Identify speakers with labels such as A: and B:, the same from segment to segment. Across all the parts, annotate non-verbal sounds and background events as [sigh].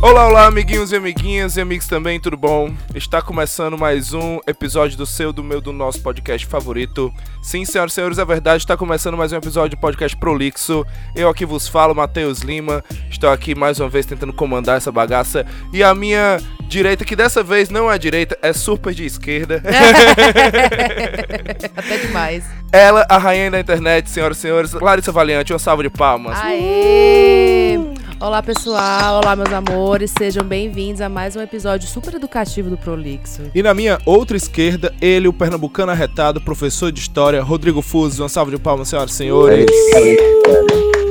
A: Olá, olá, amiguinhos e amiguinhas e amigos também, tudo bom? Está começando mais um episódio do seu, do meu, do nosso podcast favorito. Sim, senhoras e senhores, é verdade, está começando mais um episódio do podcast Prolixo. Eu aqui vos falo, Matheus Lima. Estou aqui mais uma vez tentando comandar essa bagaça. E a minha direita, que dessa vez não é direita, é super de esquerda. [laughs]
B: Até demais.
A: Ela, a rainha da internet, senhoras e senhores, Larissa Valiante, uma salva de palmas.
B: Aê! Olá pessoal, olá meus amores, sejam bem-vindos a mais um episódio super educativo do Prolixo.
A: E na minha outra esquerda, ele, o pernambucano arretado, professor de história, Rodrigo Fuso, uma salva de palmas, senhoras e senhores.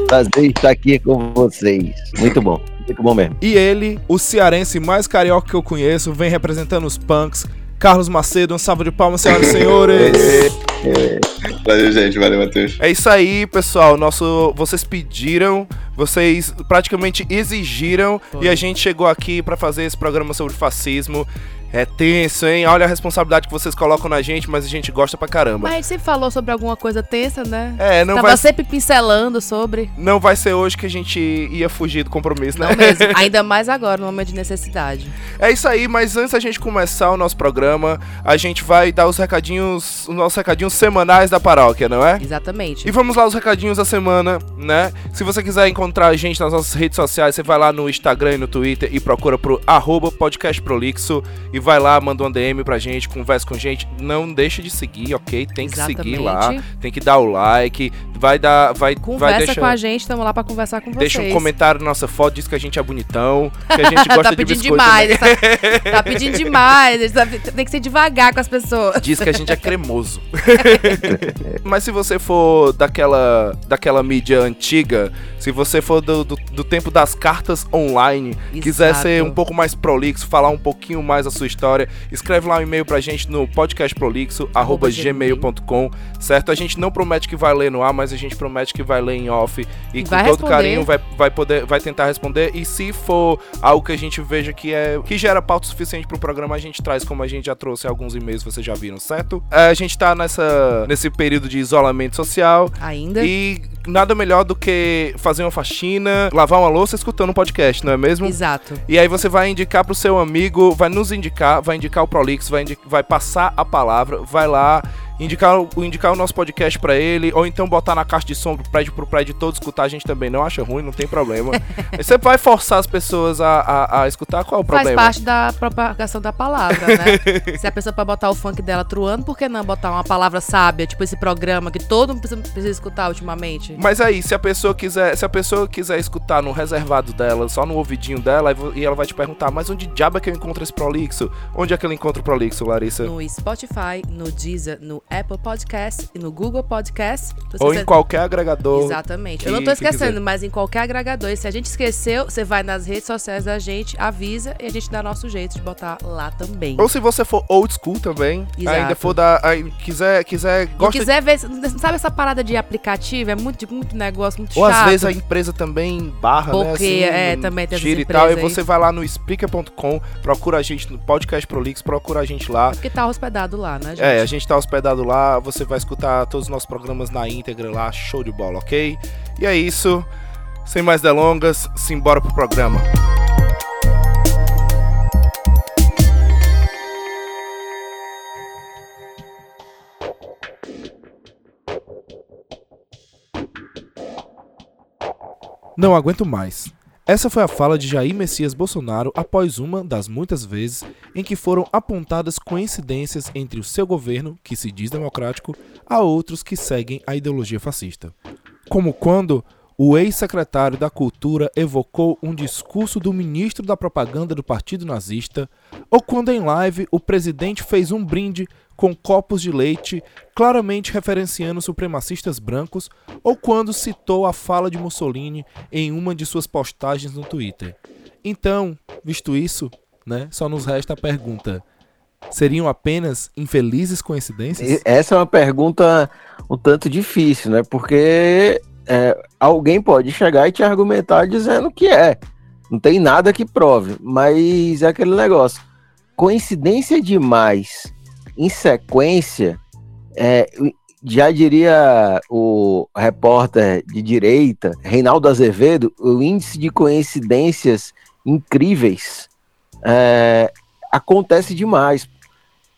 C: Prazer estar aqui com vocês. Muito bom, muito bom mesmo.
A: E ele, o cearense mais carioca que eu conheço, vem representando os punks, Carlos Macedo, um salve de palmas, senhoras e senhores. [laughs]
D: Valeu, gente. Valeu, Matheus.
A: É isso aí, pessoal. Nosso, vocês pediram, vocês praticamente exigiram
B: Foi.
A: e a gente chegou aqui pra fazer esse programa sobre fascismo. É tenso, hein? Olha a responsabilidade que vocês colocam na gente, mas a gente gosta pra caramba.
B: Mas a gente sempre falou sobre alguma coisa tensa, né?
A: É, não
B: Tava
A: vai,
B: sempre pincelando sobre.
A: não vai ser hoje que a gente ia fugir do compromisso, né?
B: Não mesmo. [laughs] Ainda mais agora, no momento de necessidade.
A: É isso aí, mas antes da gente começar o nosso programa, a gente vai dar os recadinhos, os nossos recadinhos semanais da paróquia, não é?
B: Exatamente.
A: E vamos lá os recadinhos da semana, né? Se você quiser encontrar a gente nas nossas redes sociais, você vai lá no Instagram e no Twitter e procura pro arroba podcastprolixo e vai lá, manda um DM pra gente, conversa com a gente. Não deixa de seguir, ok? Tem que seguir lá, tem que dar o like, vai dar, vai, vai
B: Conversa
A: deixar,
B: com a gente, estamos lá pra conversar com
A: deixa
B: vocês.
A: um comentário na nossa foto, diz que a gente é bonitão, que a gente [laughs] gosta
B: tá
A: de biscoito
B: demais.
A: também.
B: Tá, tá pedindo demais. tá- Tem que ser devagar com as pessoas.
A: Diz que a gente é cremoso. [laughs] Mas se você for daquela, daquela mídia antiga, se você for do, do, do tempo das cartas online, quiser
B: Exato.
A: ser um pouco mais prolixo, falar um pouquinho mais a sua história, escreve lá um e-mail pra gente no podcastprolixo.gmail.com, certo? A gente não promete que vai ler no ar, mas a gente promete que vai ler em off e,
B: E
A: com
B: vai
A: todo
B: responder.
A: carinho vai, vai poder vai tentar responder e se for algo que a gente veja que é que gera pauta suficiente pro programa, a gente traz como a gente já trouxe alguns e-mails, vocês já viram, certo? É, a gente tá nessa nesse período de isolamento social
B: Ainda.
A: e nada melhor do que fazer uma faxina, lavar uma louça escutando um podcast, não é mesmo?
B: Exato.
A: E aí você vai indicar pro seu amigo, vai nos indicar, vai indicar o Prolix, vai, vai passar a palavra, vai lá, indicar, o- indicar o nosso podcast pra ele, ou então botar na caixa de som pro prédio pro prédio todo escutar, a gente também não acha ruim, não tem problema. [laughs] você vai forçar as pessoas a, a, a escutar, qual é o
B: Faz
A: problema?
B: parte da propagação da palavra, né? [laughs] Se a pessoa pode botar o funk dela truando, por que não botar uma palavra sábia, tipo esse programa que todo mundo precisa, precisa escutar ultimamente?
A: Mas aí, se a pessoa quiser, se a pessoa quiser escutar no reservado dela, só no ouvidinho dela, e ela vai te perguntar, mas onde diabo é que eu encontro esse Prolixo? Onde é que ela encontra o Prolixo, Larissa?
B: No Spotify, no Deezer, no Apple Podcast e no Google Podcast.
A: Ou em qualquer agregador.
B: Exatamente. Eu não tô esquecendo, mas em qualquer agregador. E se a gente esqueceu, você vai nas redes sociais da gente, avisa e a gente dá nosso jeito de botar lá também.
A: Ou se você for old school também,
B: Exato.
A: ainda for da. aí quiser, quiser,
B: E
A: gosta
B: quiser ver, sabe essa parada de aplicativo? É muito, muito negócio, muito
A: Ou
B: chato.
A: às vezes a empresa também barra, né?
B: Bloqueia, é, também tem
A: tira e tal. E
B: aí.
A: você vai lá no speaker.com, procura a gente no podcast Prolix, procura a gente lá.
B: Porque tá hospedado lá, né, gente?
A: É, a gente tá hospedado lá, você vai escutar todos os nossos programas na íntegra lá, show de bola, ok? E é isso. Sem mais delongas, simbora pro programa. Não aguento mais. Essa foi a fala de Jair Messias Bolsonaro após uma das muitas vezes em que foram apontadas coincidências entre o seu governo, que se diz democrático, a outros que seguem a ideologia fascista. Como quando o ex-secretário da Cultura evocou um discurso do ministro da propaganda do Partido Nazista, ou quando em live o presidente fez um brinde com copos de leite, claramente referenciando supremacistas brancos, ou quando citou a fala de Mussolini em uma de suas postagens no Twitter. Então, visto isso, né, só nos resta a pergunta: seriam apenas infelizes coincidências?
C: Essa é uma pergunta um tanto difícil, né? Porque é, alguém pode chegar e te argumentar dizendo que é. Não tem nada que prove. Mas é aquele negócio. Coincidência demais em sequência, é, já diria o repórter de direita, Reinaldo Azevedo, o índice de coincidências incríveis, é, acontece demais.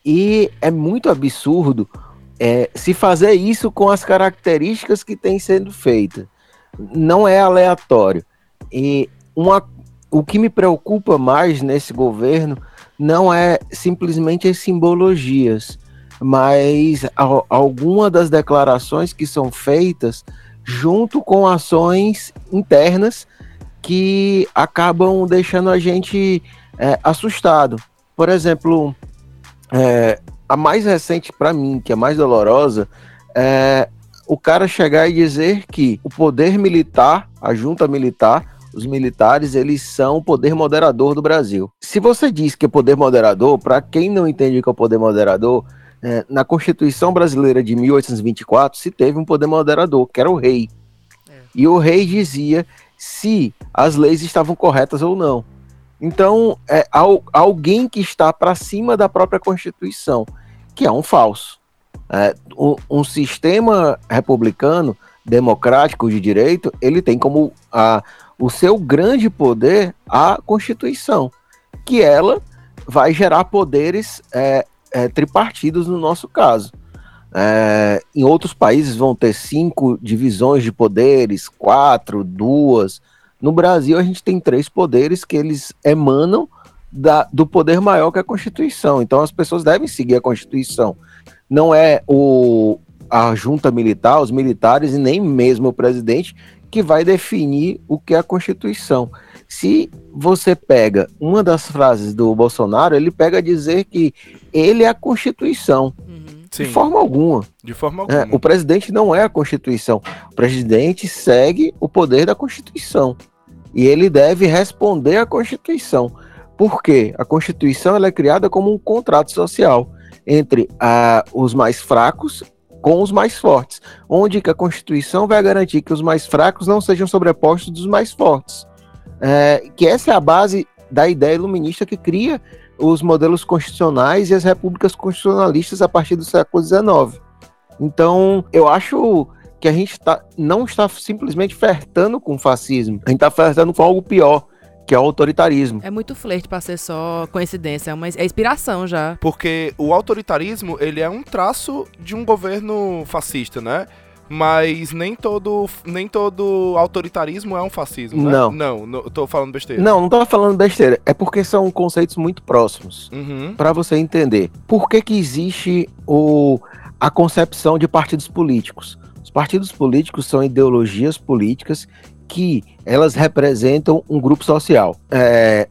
C: E é muito absurdo é, se fazer isso com as características que têm sendo feitas. Não é aleatório. E uma, o que me preocupa mais nesse governo não é simplesmente as simbologias, mas a, alguma das declarações que são feitas junto com ações internas que acabam deixando a gente é, assustado. Por exemplo, é, a mais recente para mim, que é mais dolorosa, é o cara chegar e dizer que o poder militar, a junta militar, os militares, eles são o poder moderador do Brasil. Se você diz que é poder moderador, para quem não entende o que é o poder moderador, é, na Constituição Brasileira de 1824 se teve um poder moderador, que era o rei. É. E o rei dizia se as leis estavam corretas ou não. Então, é alguém que está para cima da própria Constituição, que é um falso. É, um, um, sistema republicano, democrático de direito, ele tem como a, o seu grande poder a Constituição, que ela vai gerar poderes é, é, tripartidos no nosso caso. É, em outros países vão ter cinco divisões de poderes, quatro, duas, no Brasil, a gente tem três poderes que eles emanam da, do poder maior que a Constituição. Então, as pessoas devem seguir a Constituição. Não é o, a junta militar, os militares e nem mesmo o presidente que vai definir o que é a Constituição. Se você pega uma das frases do Bolsonaro, ele pega a dizer que ele é a Constituição. Uhum. De forma alguma.
A: De forma é, alguma.
C: É, o presidente não é a Constituição. O presidente segue o poder da Constituição. E ele deve responder à Constituição. Por quê? A Constituição ela é criada como um contrato social entre uh, os mais fracos com os mais fortes, onde que a Constituição vai garantir que os mais fracos não sejam sobrepostos dos mais fortes. É, que essa é a base da ideia iluminista que cria os modelos constitucionais e as repúblicas constitucionalistas a partir do século XIX. Então, eu acho que a gente tá, não está simplesmente flertando com o fascismo, a gente está flertando com algo pior, que é o autoritarismo.
B: É muito flerte para ser só coincidência, é, uma, é inspiração já.
A: Porque o autoritarismo, ele é um traço de um governo fascista, né? Mas nem todo, nem todo autoritarismo é um fascismo, né?
C: Não.
A: Não, não tô falando besteira.
C: Não, não tô falando besteira. É porque são conceitos muito próximos. Uhum. para você entender. Por que que existe o, a concepção de partidos políticos? Os partidos políticos são ideologias políticas que elas representam um grupo social. É,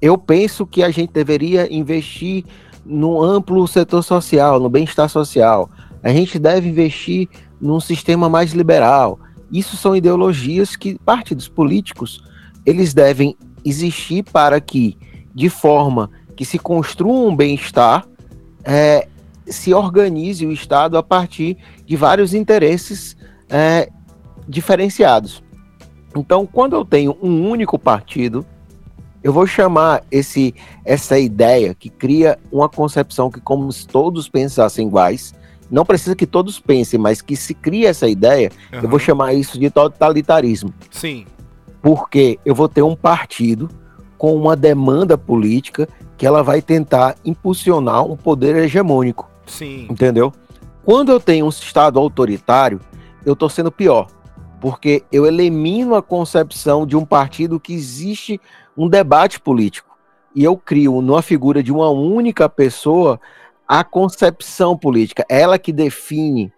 C: eu penso que a gente deveria investir no amplo setor social, no bem-estar social. A gente deve investir num sistema mais liberal. Isso são ideologias que partidos políticos eles devem existir para que, de forma que se construa um bem-estar, é, se organize o Estado a partir de vários interesses é, diferenciados. Então, quando eu tenho um único partido, eu vou chamar esse essa ideia que cria uma concepção que como se todos pensassem iguais, não precisa que todos pensem, mas que se cria essa ideia, uhum. eu vou chamar isso de totalitarismo.
A: Sim.
C: Porque eu vou ter um partido com uma demanda política que ela vai tentar impulsionar um poder hegemônico.
A: Sim.
C: Entendeu? Quando eu tenho um Estado autoritário, eu estou sendo pior. Porque eu elimino a concepção de um partido que existe um debate político. E eu crio, numa figura de uma única pessoa, a concepção política. Ela que define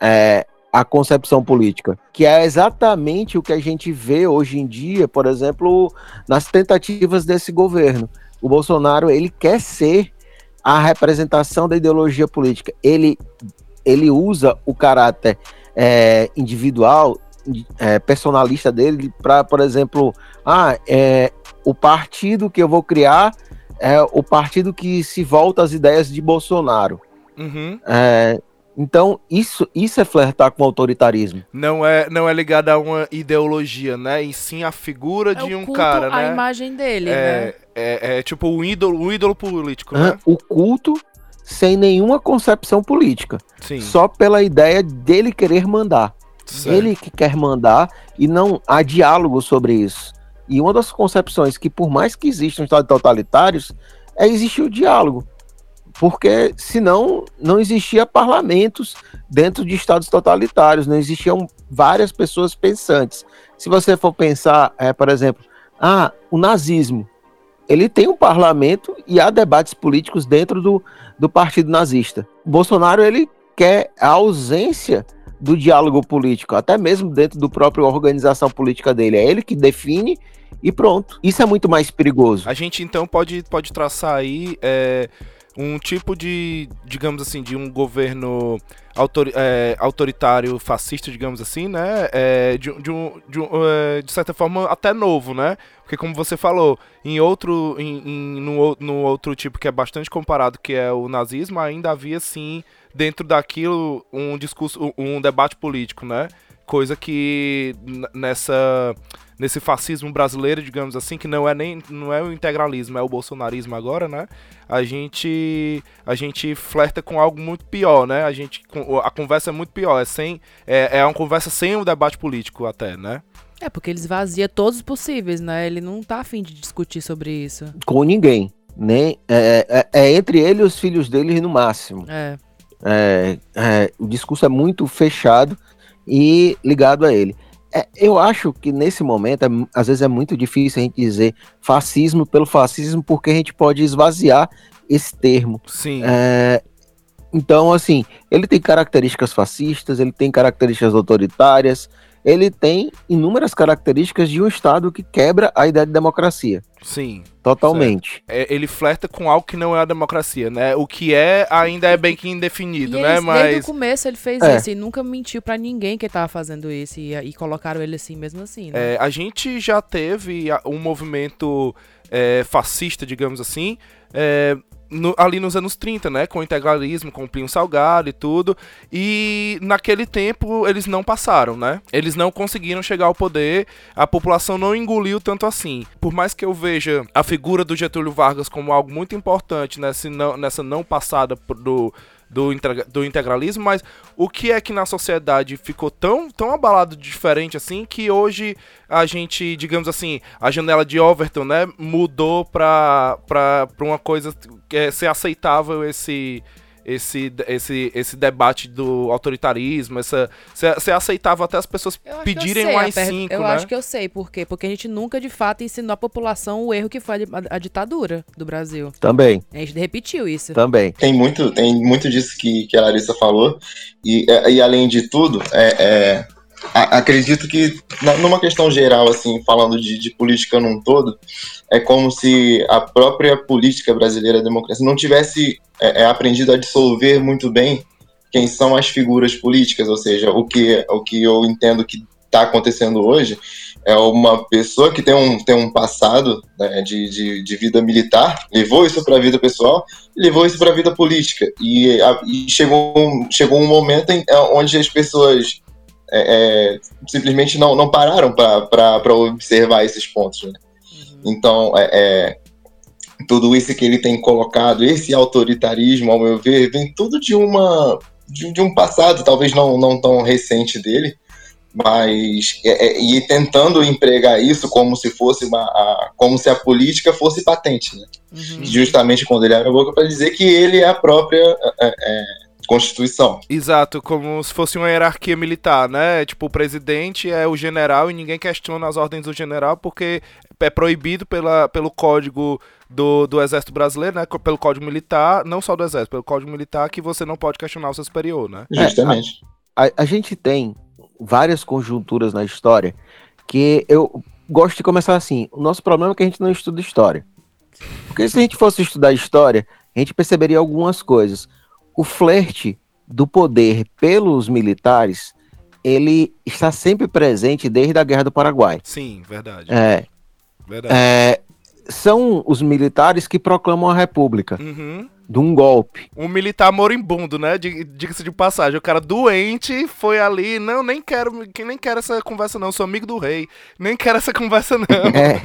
C: é, a concepção política. Que é exatamente o que a gente vê hoje em dia, por exemplo, nas tentativas desse governo. O Bolsonaro, ele quer ser a representação da ideologia política. Ele, ele usa o caráter é, individual, é, personalista dele, para, por exemplo, ah, é, o partido que eu vou criar é o partido que se volta às ideias de Bolsonaro. Uhum. É, então, isso, isso é flertar com o autoritarismo.
A: Não é, não é ligado a uma ideologia, né? E sim a figura
B: é
A: de um cara,
B: né? a imagem dele,
A: é,
B: né?
A: É, é tipo um ídolo, um ídolo político, né?
C: O culto sem nenhuma concepção política.
A: Sim.
C: Só pela ideia dele querer mandar. Certo. Ele que quer mandar e não há diálogo sobre isso. E uma das concepções que, por mais que existam estados totalitários, é existir o diálogo. Porque senão não existia parlamentos dentro de estados totalitários, não existiam várias pessoas pensantes. Se você for pensar, é, por exemplo, ah, o nazismo, ele tem um parlamento e há debates políticos dentro do, do partido nazista. Bolsonaro ele quer a ausência do diálogo político, até mesmo dentro do próprio organização política dele. É ele que define e pronto. Isso é muito mais perigoso.
A: A gente então pode, pode traçar aí é, um tipo de, digamos assim, de um governo autor, é, autoritário, fascista, digamos assim, né? É, de, de, um, de, um, é, de, certa forma até novo, né? Porque como você falou, em outro, em, em, no, no outro tipo que é bastante comparado, que é o nazismo, ainda havia sim dentro daquilo um discurso, um debate político, né? Coisa que nessa nesse fascismo brasileiro, digamos assim, que não é nem não é o integralismo, é o bolsonarismo agora, né? A gente a gente flerta com algo muito pior, né? A gente a conversa é muito pior, é sem é, é uma conversa sem o debate político até, né?
B: É, porque ele esvazia todos os possíveis, né? Ele não tá afim de discutir sobre isso.
C: Com ninguém. Nem, é, é, é entre ele e os filhos dele no máximo.
B: É.
C: É, é, o discurso é muito fechado e ligado a ele. É, eu acho que nesse momento, é, às vezes é muito difícil a gente dizer fascismo pelo fascismo, porque a gente pode esvaziar esse termo.
A: Sim.
C: É, então, assim, ele tem características fascistas, ele tem características autoritárias, ele tem inúmeras características de um Estado que quebra a ideia de democracia.
A: Sim.
C: Totalmente.
A: É, ele flerta com algo que não é a democracia, né? O que é ainda é bem que indefinido,
B: e
A: né?
B: Ele,
A: Mas.
B: Desde o começo ele fez
C: É.
B: isso e nunca mentiu pra ninguém que ele tava fazendo isso. E, e colocaram ele assim mesmo assim, né?
A: É, a gente já teve um movimento é, fascista, digamos assim, é, no- ali nos anos 30, né? Com o integralismo, com o Plínio Salgado e tudo. E naquele tempo eles não passaram, né? Eles não conseguiram chegar ao poder, a população não engoliu tanto assim. Por mais que eu veja a figura do Getúlio Vargas como algo muito importante nessa não, nessa não passada do, do, integra- do integralismo, mas o que é que na sociedade ficou tão, tão abalado diferente assim que hoje a gente, digamos assim, a janela de Overton, né, mudou pra uma coisa que é ser aceitável esse. Esse, esse, esse debate do autoritarismo, essa, ser aceitável até as pessoas pedirem
B: sei
A: um
B: a
A: AI-5,
B: per- Eu
A: né?
B: acho que eu sei por quê. Porque a gente nunca, de fato, ensinou a população o erro que foi a, a ditadura do Brasil.
C: Também,
B: A gente repetiu isso.
C: também.
D: Tem muito, tem muito disso que, que a Larissa falou. E, é, e além de tudo, é, é, acredito que numa questão geral, assim, falando de, de política num todo, é como se a própria política brasileira, a democracia, não tivesse é, é, aprendido a dissolver muito bem quem são as figuras políticas, ou seja, o que, o que eu entendo que está acontecendo hoje é uma pessoa que tem um, tem um passado né, de, de, de vida militar, levou isso para a vida pessoal, levou isso para a vida política. E, a- e chegou, chegou um momento em, é, onde as pessoas é, é, simplesmente não, não pararam para observar esses pontos. né? Então, é, é, tudo isso que ele tem colocado, esse autoritarismo, ao meu ver, vem tudo de uma de, de um passado, talvez não, não tão recente dele, mas é, é, e tentando empregar isso como se fosse uma a- como se a política fosse patente, né?
B: Uhum.
D: justamente quando ele abre a boca para dizer que ele é a própria é, Constituição.
A: Exato, como se fosse uma hierarquia militar, né? Tipo, o presidente é o general e ninguém questiona as ordens do general porque é proibido pela, pelo código do, do Exército Brasileiro, né? Pelo código militar, não só do Exército, pelo código militar que você não pode questionar o seu superior, né?
D: Justamente.
C: A, a gente tem várias conjunturas na história que eu gosto de começar assim. O nosso problema é que a gente não estuda história. Porque se a gente fosse estudar história, a gente perceberia algumas coisas. O flerte do poder pelos militares, ele está sempre presente desde a Guerra do Paraguai.
A: Sim, verdade.
C: É,
A: Verdade.
C: é, são os militares que proclamam a república
A: Uhum.
C: de um golpe.
A: Um militar moribundo, né? Di- Diga-se de passagem. O cara doente foi ali. Não, nem quero, que nem quero essa conversa, não. Sou amigo do rei. Nem quero essa [laughs] conversa, não. [laughs]
C: É.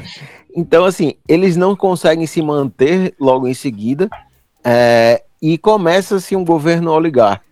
C: Então, assim, eles não conseguem se manter logo em seguida é, e começa-se um governo oligarca.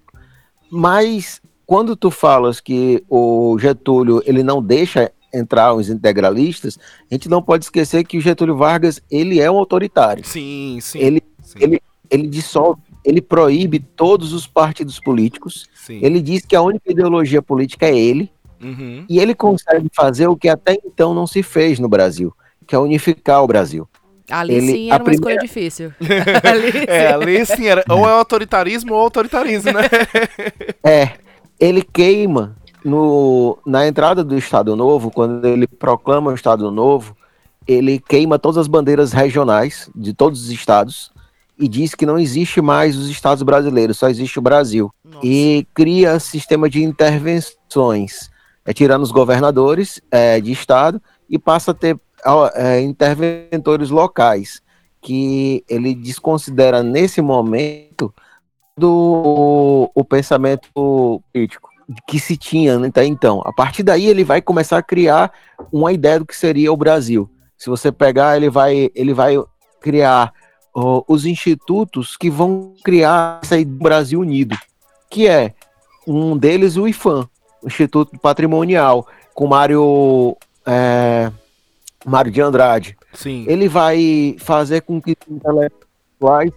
C: Mas quando tu falas que o Getúlio ele não deixa entrar os integralistas, a gente não pode esquecer que o Getúlio Vargas, ele é um autoritário.
A: Sim, sim.
C: Ele,
A: sim,
C: ele, ele dissolve, ele proíbe todos os partidos políticos.
A: sim.
C: Ele diz que a única ideologia política é ele.
A: Uhum.
C: E ele consegue fazer o que até então não se fez no Brasil, que é unificar o Brasil.
B: Ali
C: Ele-
B: sim era uma escolha
C: primeira-
B: difícil. [laughs] Ali [laughs]
A: É,
B: sim.
A: ali sim era ou é autoritarismo ou autoritarismo, né? [laughs]
C: É, ele queima no, na entrada do Estado Novo, quando ele proclama o Estado Novo, ele queima todas as bandeiras regionais de todos os estados e diz que não existe mais os estados brasileiros, só existe o Brasil.
B: Nossa.
C: E cria sistema de intervenções, é, tirando os governadores é, de estado e passa a ter é, interventores locais, que ele desconsidera nesse momento do o pensamento político que se tinha até então. A partir daí ele vai começar a criar uma ideia do que seria o Brasil. Se você pegar, ele vai, ele vai criar ó, os institutos que vão criar do Brasil Unido, que é um deles o IFAM, Instituto Patrimonial, com Mário é, Mário de Andrade
A: Sim.
C: ele vai fazer com que os intelectuais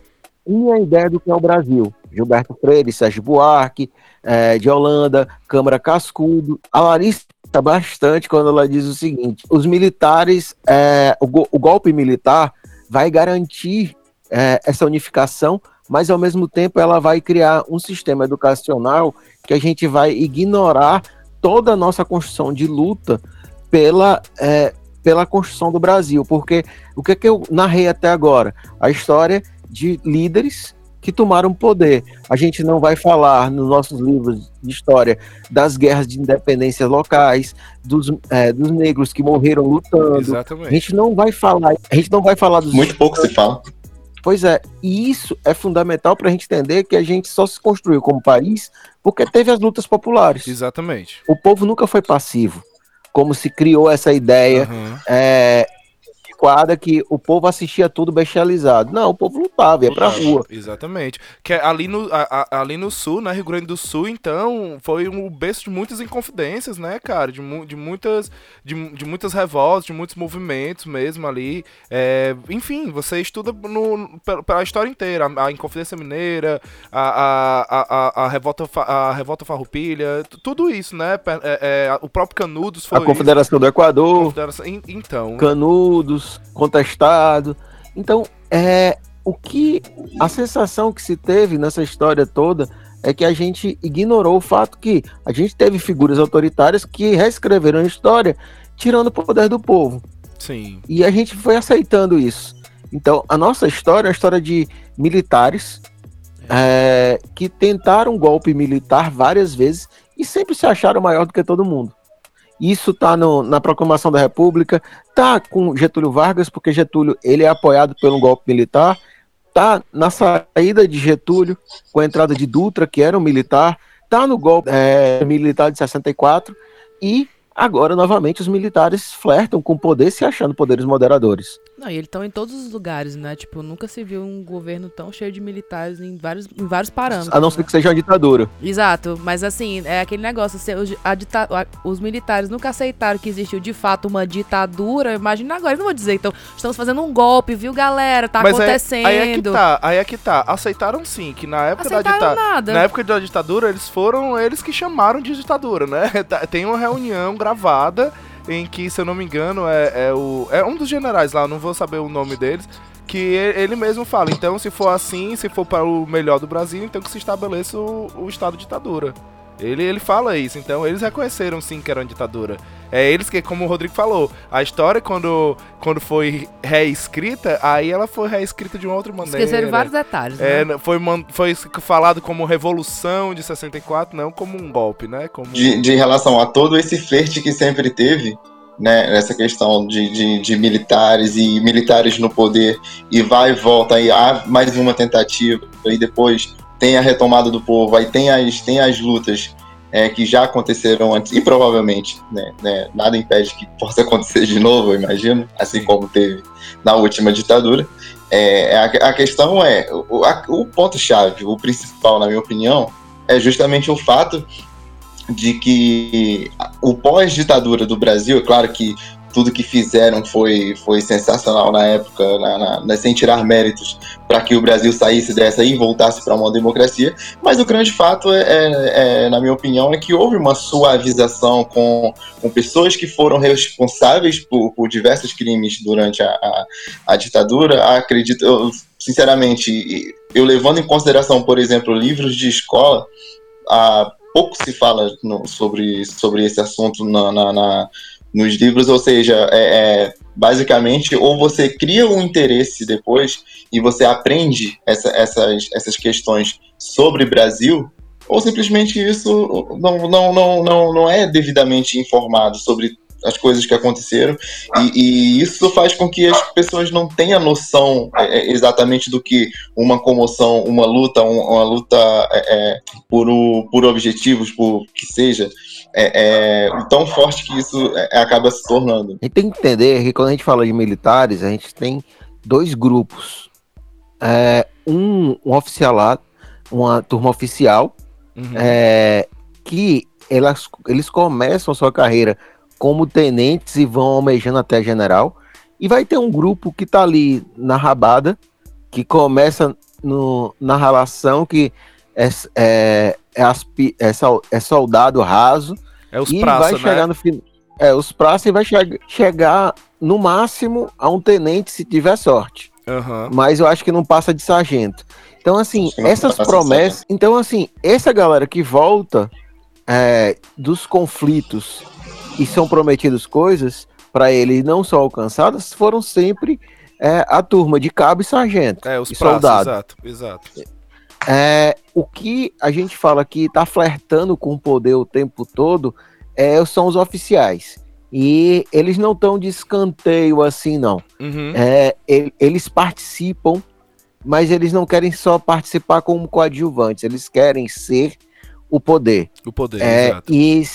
C: tenham a ideia do que é o Brasil. Gilberto Freire, Sérgio Buarque, eh, de Holanda, Câmara Cascudo. A Larissa está bastante quando ela diz o seguinte: os militares, eh, o, go- o golpe militar vai garantir eh, essa unificação, mas ao mesmo tempo ela vai criar um sistema educacional que a gente vai ignorar toda a nossa construção de luta pela, eh, pela construção do Brasil, porque o que, é que eu narrei até agora? A história de líderes que tomaram poder. A gente não vai falar nos nossos livros de história das guerras de independência locais, dos, eh, dos negros que morreram lutando. A
A: Exatamente.
C: gente não vai falar, a gente não vai falar dos
D: Muito pouco se fala.
C: Pois é, e isso é fundamental para a gente entender que a gente só se construiu como país porque teve as lutas populares.
A: Exatamente.
C: O povo nunca foi passivo, como se criou essa ideia
A: Aham.
C: é, antiquada que o povo assistia tudo bestializado. Não, o povo lutava, ia pra rua.
A: Exatamente. Que é ali no, a- a- ali no sul, né, Rio Grande do Sul, então, foi um berço de muitas inconfidências, né, cara? De, mu- de muitas de, de muitas revoltas, de muitos movimentos mesmo ali. É, enfim, você estuda no, pela, pela história inteira. A, a Inconfidência Mineira, a, a, a, a, revolta, a revolta Farroupilha, tudo isso, né? É- é, o próprio Canudos foi
C: A Confederação do
A: isso.
C: Equador,
A: Confederação- en- Então,
C: Canudos, contestado. Então, é o que a sensação que se teve nessa história toda é que a gente ignorou o fato que a gente teve figuras autoritárias que reescreveram a história tirando o poder do povo.
A: sim.
C: E a gente foi aceitando isso. Então, a nossa história é a história de militares é, que tentaram um golpe militar várias vezes e sempre se acharam maior do que todo mundo. Isso tá no- na proclamação da República, tá com Getúlio Vargas, porque Getúlio ele é apoiado pelo golpe militar, tá na saída de Getúlio com a entrada de Dutra, que era um militar, tá no golpe é, militar de 64 e agora novamente os militares flertam com o poder se achando poderes moderadores.
B: Não, e eles estão em todos os lugares, né? Tipo, nunca se viu um governo tão cheio de militares em vários, em vários parâmetros.
C: A não ser
B: né?
C: que seja uma ditadura.
B: Exato, mas assim, é aquele negócio, se os, a dita- a- os militares nunca aceitaram que existiu de fato uma ditadura, imagina agora, eles não vou dizer, então, estamos fazendo um golpe, viu galera, tá
A: Mas aí-
B: acontecendo.
A: Aí, é que tá, aí é que tá. Aceitaram sim, que na época da
B: Aceitaram
A: ditadura.
B: nada.
A: Na época da ditadura, eles foram eles que chamaram de ditadura, né? [laughs] Tá- Tem uma reunião gravada em que, se eu não me engano, é, é o. É um dos generais lá, não vou saber o nome deles. Que ele mesmo fala, então se for assim, se for para o melhor do Brasil, então que se estabeleça o, o estado de ditadura. Ele, ele fala isso, então eles reconheceram sim que era uma ditadura. É eles que, como o Rodrigo falou, a história quando, quando foi reescrita, aí ela foi reescrita de uma outra maneira.
B: Esqueceram vários detalhes,
A: É,
B: né?
A: n- foi, foi falado como revolução de 64, não como um golpe, né? Como...
D: de, de relação a todo esse flerte que sempre teve, né, nessa questão de, de, de militares e militares no poder, e vai e volta, aí há mais uma tentativa, e depois tem a retomada do povo, aí tem as, tem as lutas é, que já aconteceram antes, e provavelmente, né, né, nada impede que possa [laughs] acontecer de novo, eu imagino, assim
A: Sim.
D: como teve na última ditadura. É, a, a questão é, o, a- o ponto-chave, o principal, na minha opinião, é justamente o fato de que o pós-ditadura do Brasil, é claro que tudo que fizeram foi, foi sensacional na época, na, na, na sem tirar méritos para que o Brasil saísse dessa e voltasse para uma democracia. Mas o grande fato, é, é, é, na minha opinião, é que houve uma suavização com, com pessoas que foram responsáveis por, por diversos crimes durante a, a, a ditadura. Acredito, eu, sinceramente, eu levando em consideração, por exemplo, livros de escola, a, pouco se fala no, sobre, sobre esse assunto na, na, na nos livros, ou seja, é, é, basicamente, ou você cria um interesse depois e você aprende essa, essas, essas questões sobre Brasil, ou simplesmente isso não, não, não, não, não é devidamente informado sobre as coisas que aconteceram. E, e, isso faz com que as pessoas não tenham noção é, é exatamente do que uma comoção, uma luta, um, uma luta é, é, por, o, por objetivos, por que seja, é, é, tão forte que isso é, acaba se tornando.
C: A gente tem que entender que quando a gente fala de militares, a gente tem dois grupos. É, um, um oficialado, uma turma oficial, uhum. é, que elas, eles começam a sua carreira como tenentes e vão almejando até general. E vai ter um grupo que tá ali na rabada, que começa no, na relação que é, é, é, aspi, é, é, soldado raso.
A: É os
C: e
A: praça,
C: vai chegar
A: né?
C: no É, os praça e vai che chegar no máximo a um tenente se tiver sorte.
A: Uhum.
C: Mas eu acho que não passa de sargento. Então, assim, essas promessas. Então, assim, essa galera que volta é, dos conflitos e são prometidas coisas para ele não são alcançadas, foram sempre é, a turma de cabo e sargento.
A: É, os
C: e soldado.
A: Exato, exato.
C: É, o que a gente fala que está flertando com o poder o tempo todo é, são os oficiais. E eles não estão de escanteio assim, não.
A: Uhum.
C: É, eles participam, mas eles não querem só participar como coadjuvantes, eles querem ser o poder.
A: O poder,
C: é,
A: exato.
C: E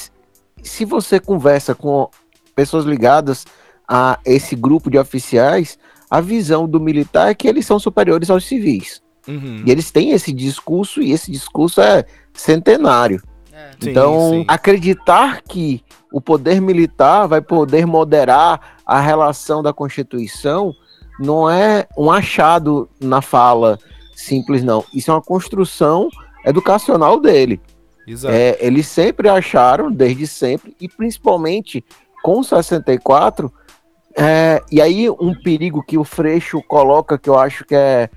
C: se você conversa com pessoas ligadas a esse grupo de oficiais, a visão do militar é que eles são superiores aos civis.
A: Uhum.
C: E eles têm esse discurso, e esse discurso é centenário.
B: É.
C: Então,
A: Sim, sim.
C: acreditar que o poder militar vai poder moderar a relação da Constituição não é um achado na fala simples, não. Isso é uma construção educacional dele.
A: Exato.
C: É, eles sempre acharam, desde sempre, e principalmente com 64, é, e aí um perigo que o Freixo coloca, que eu acho que é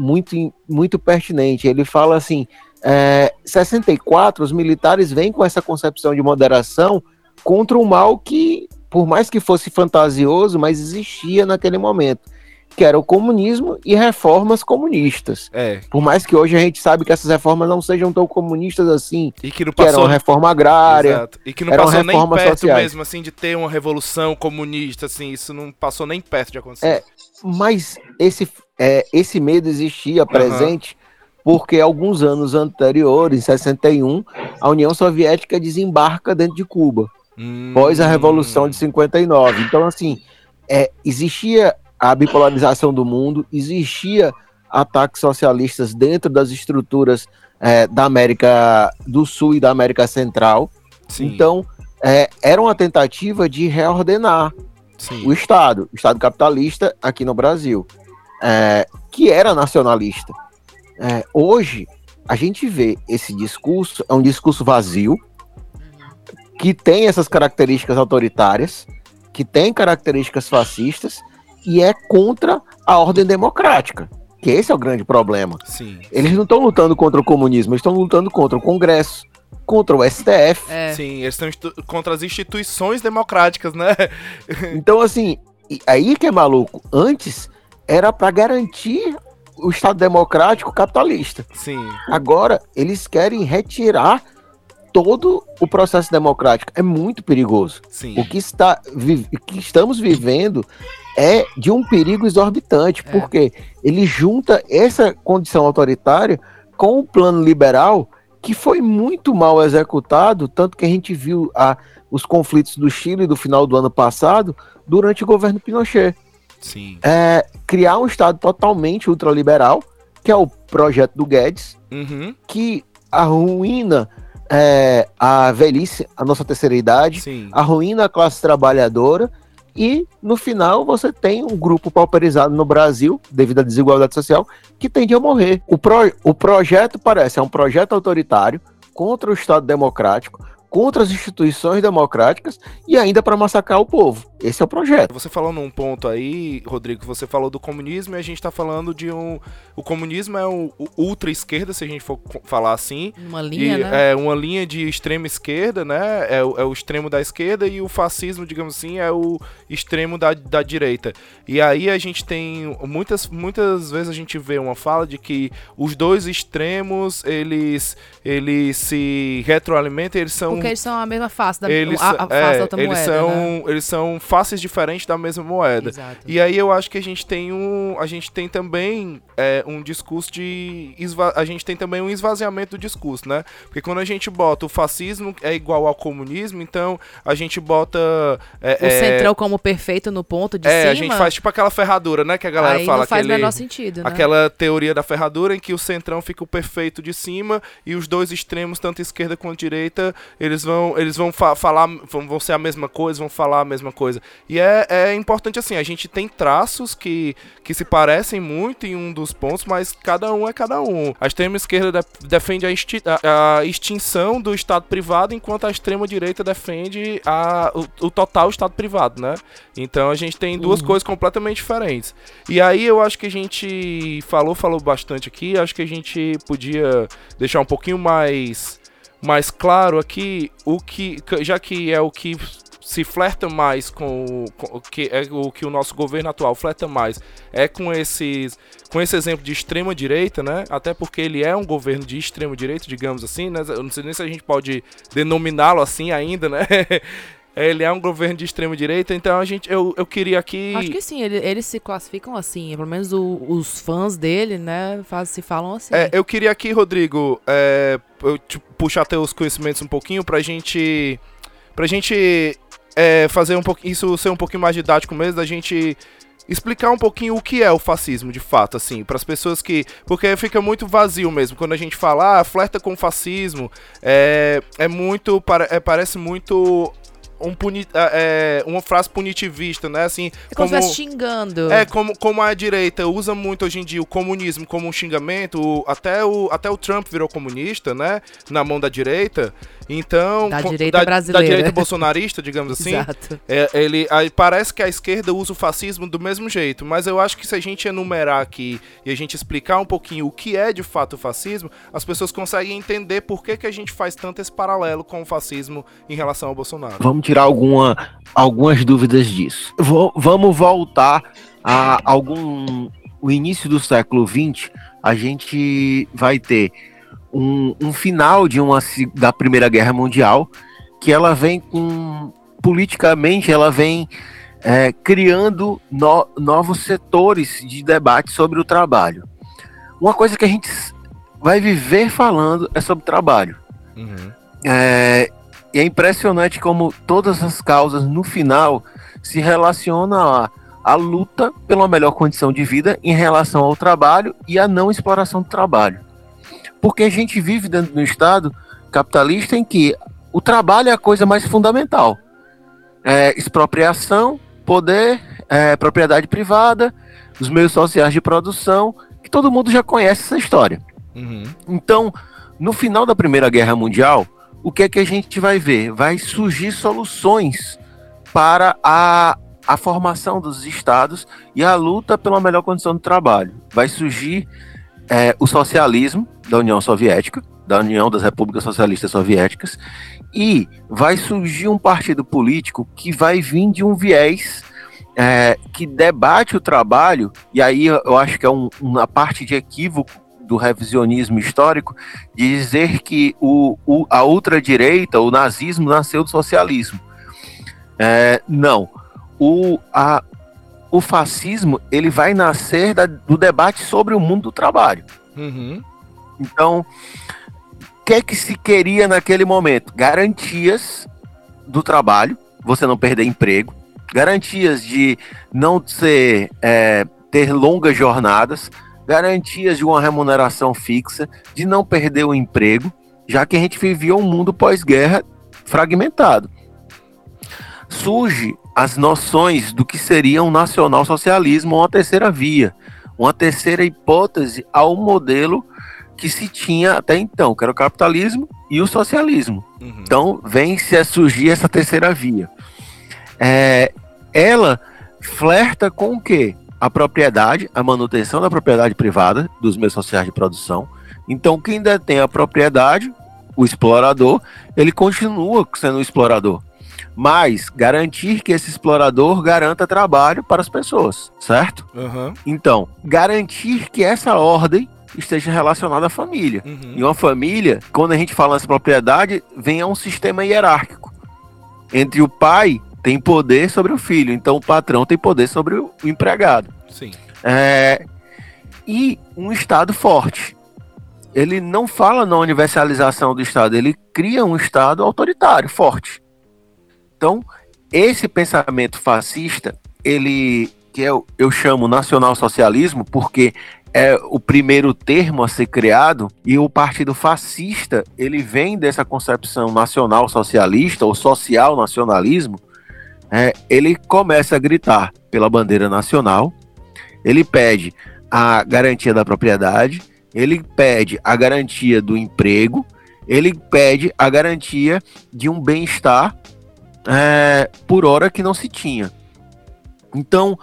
C: muito, muito pertinente. Ele fala assim: é, 64, os militares vêm com essa concepção de moderação contra um mal que, por mais que fosse fantasioso, mas existia naquele momento, que era o comunismo e reformas comunistas.
A: É.
C: Por mais que hoje a gente sabe que essas reformas não sejam tão comunistas assim,
A: E que não
C: que era
A: passou
C: uma reforma agrária.
A: Exato. E que não passou nem perto
C: sociais.
A: mesmo, assim, de ter uma revolução comunista, assim, isso não passou nem perto de acontecer.
C: É, Mas esse, é, esse medo existia presente porque alguns anos anteriores, em 61, a União Soviética desembarca dentro de Cuba,
A: Hum.
C: após a Revolução de 59. Então, assim, é, existia a bipolarização do mundo, existia ataques socialistas dentro das estruturas é, da América do Sul e da América Central.
A: Sim,
C: Então, é, era uma tentativa de reordenar
A: sim.
C: o Estado, o Estado capitalista aqui no Brasil, é, que era nacionalista. É, hoje, a gente vê esse discurso, é um discurso vazio, que tem essas características autoritárias, que tem características fascistas, e é contra a ordem democrática, que esse é o grande problema.
A: Sim.
C: Eles não estão lutando contra o comunismo, eles estão lutando contra o Congresso, contra o STF.
B: É.
A: Sim, eles estão contra as instituições democráticas, né?
C: Então, assim, aí que é maluco. Antes era para garantir o Estado democrático capitalista.
A: Sim.
C: Agora eles querem retirar todo o processo democrático. É muito perigoso.
A: Sim.
C: O que, está, vi- o que estamos vivendo é de um perigo exorbitante,
B: É.
C: porque ele junta essa condição autoritária com o plano liberal que foi muito mal executado, tanto que a gente viu a, os conflitos do Chile do final do ano passado durante o governo Pinochet.
A: Sim.
C: É, criar um Estado totalmente ultraliberal, que é o projeto do Guedes,
A: Uhum.
C: que arruína é, a velhice, a nossa terceira idade,
A: Sim.
C: arruína a classe trabalhadora e no final você tem um grupo pauperizado no Brasil, devido à desigualdade social, que tende a morrer. O, pro, o projeto parece é um projeto autoritário contra o Estado democrático, contra as instituições democráticas e ainda para massacrar o povo. Esse é o projeto.
A: Você falou num ponto aí, Rodrigo, você falou do comunismo e a gente tá falando de um. O comunismo é o, o ultra-esquerda, se a gente for falar assim.
B: Uma linha,
A: e
B: né?
A: é uma linha de extrema esquerda, né? É, o- é o extremo da esquerda e o fascismo, digamos assim, é o extremo da, da direita. E aí a gente tem muitas muitas vezes a gente vê uma fala de que os dois extremos eles eles se retroalimentam, eles são
B: Porque eles são a mesma face da,
A: eles,
B: a, a face
A: é,
B: da outra
A: eles
B: moeda,
A: são
B: né?
A: eles são faces diferentes da mesma moeda.
B: Exato.
A: E aí eu acho que a gente tem um. A gente tem também é, um discurso de. a gente tem também um esvaziamento do discurso, né? Porque quando a gente bota o fascismo é igual ao comunismo, então a gente bota. É,
B: O
A: é,
B: centrão como perfeito no ponto de
A: é,
B: cima.
A: a gente faz tipo aquela ferradura, né? Que a galera
B: aí
A: fala.
B: não faz
A: aquele,
B: o menor sentido, né?
A: Aquela teoria da ferradura em que o centrão fica o perfeito de cima e os dois extremos, tanto esquerda quanto direita, eles vão, eles vão fa- falar, vão, vão ser a mesma coisa, vão falar a mesma coisa. E é, é importante assim, a gente tem traços que, que se parecem muito em um dos pontos, mas cada um é cada um. A extrema esquerda de- defende a, a- a extinção do Estado privado, enquanto a extrema direita defende a, o, o total Estado privado, né? Então a gente tem duas
B: Uhum.
A: coisas completamente diferentes. E aí eu acho que a gente falou, falou bastante aqui, acho que a gente podia deixar um pouquinho mais mais claro aqui o que já que é o que se flerta mais com, com o que é o que o nosso governo atual flerta mais é com esses com esse exemplo de extrema direita, né? Até porque ele é um governo de extrema direita, digamos assim, né? Eu não sei nem se a gente pode denominá-lo assim ainda, né? [laughs] Ele é um governo de extrema direita, então a gente eu, eu queria aqui
B: Acho que sim, ele- eles se classificam assim. Pelo menos o- os fãs dele, né, faz, se falam assim.
A: É, eu queria aqui, Rodrigo, é, eu te puxar teus conhecimentos um pouquinho pra gente. Pra gente é, fazer um pouquinho. Isso ser um pouquinho mais didático mesmo, da gente explicar um pouquinho o que é o fascismo de fato, assim, para as pessoas que. Porque fica muito vazio mesmo. Quando a gente fala, ah, flerta com fascismo, é, é muito. é, parece muito. Um puni, é, uma frase punitivista, né? Assim,
B: é como se estivesse xingando.
A: é, como, como a direita usa muito hoje em dia o comunismo como um xingamento, o- até, o, até o Trump virou comunista, né? Na mão da direita. Então.
B: Da
A: com-
B: direita
A: da,
B: brasileira.
A: Da direita bolsonarista, digamos assim.
B: Exato.
A: É, ele, aí parece que a esquerda usa o fascismo do mesmo jeito, mas eu acho que se a gente enumerar aqui e a gente explicar um pouquinho o que é de fato o fascismo, as pessoas conseguem entender por que, que a gente faz tanto esse paralelo com o fascismo em relação ao Bolsonaro.
C: Vamos tirar alguma, algumas dúvidas disso. Vo- vamos voltar a algum. O início do século XX, a gente vai ter um, um final de uma, da Primeira Guerra Mundial, que ela vem com. Politicamente, ela vem é, criando no- novos setores de debate sobre o trabalho. Uma coisa que a gente vai viver falando é sobre trabalho.
A: Uhum.
C: É, e é impressionante como todas as causas, no final, se relacionam à, luta pela melhor condição de vida em relação ao trabalho e à não exploração do trabalho. Porque a gente vive dentro de um Estado capitalista em que o trabalho é a coisa mais fundamental. É, expropriação, poder, é, propriedade privada, os meios sociais de produção, que todo mundo já conhece essa história.
A: Uhum.
C: Então, no final da Primeira Guerra Mundial, o que é que a gente vai ver? Vai surgir soluções para a, a formação dos estados e a luta pela melhor condição de trabalho. Vai surgir é, o socialismo da União Soviética, da União das Repúblicas Socialistas Soviéticas, e vai surgir um partido político que vai vir de um viés é, que debate o trabalho, e aí eu eu acho que é um- uma parte de equívoco do revisionismo histórico, de dizer que o, o- a ultradireita, o nazismo, nasceu do socialismo. É, não. O, a, o fascismo ele vai nascer da- do debate sobre o mundo do trabalho.
A: Uhum.
C: Então, o que é que se queria naquele momento? Garantias do trabalho, você não perder emprego, garantias de não ser, é, ter longas jornadas, garantias de uma remuneração fixa, de não perder o emprego, já que a gente vivia um mundo pós-guerra fragmentado. Surge as noções do que seria um nacional-socialismo ou uma terceira via, uma terceira hipótese ao modelo que se tinha até então, que era o capitalismo e o socialismo.
A: Uhum.
C: Então vem-se a surgir essa terceira via. É, ela flerta com o quê? A propriedade, a manutenção da propriedade privada dos meios sociais de produção. Então, quem detém a propriedade, o explorador, ele continua sendo um explorador. Mas garantir que esse explorador garanta trabalho para as pessoas, certo?
A: Uhum.
C: Então, garantir que essa ordem esteja relacionada à família.
A: Uhum.
C: E uma família, quando a gente fala nessa propriedade, vem a um sistema hierárquico. Entre o pai tem poder sobre o filho, então o patrão tem poder sobre o empregado.
A: Sim.
C: É, e um Estado forte. Ele não fala na universalização do Estado, ele cria um Estado autoritário, forte. Então, esse pensamento fascista, ele que eu, eu chamo nacional-socialismo, porque é o primeiro termo a ser criado e o partido fascista ele vem dessa concepção nacional socialista ou social nacionalismo é, ele começa a gritar pela bandeira nacional ele pede a garantia da propriedade ele pede a garantia do emprego ele pede a garantia de um bem-estar é, por hora que não se tinha. Então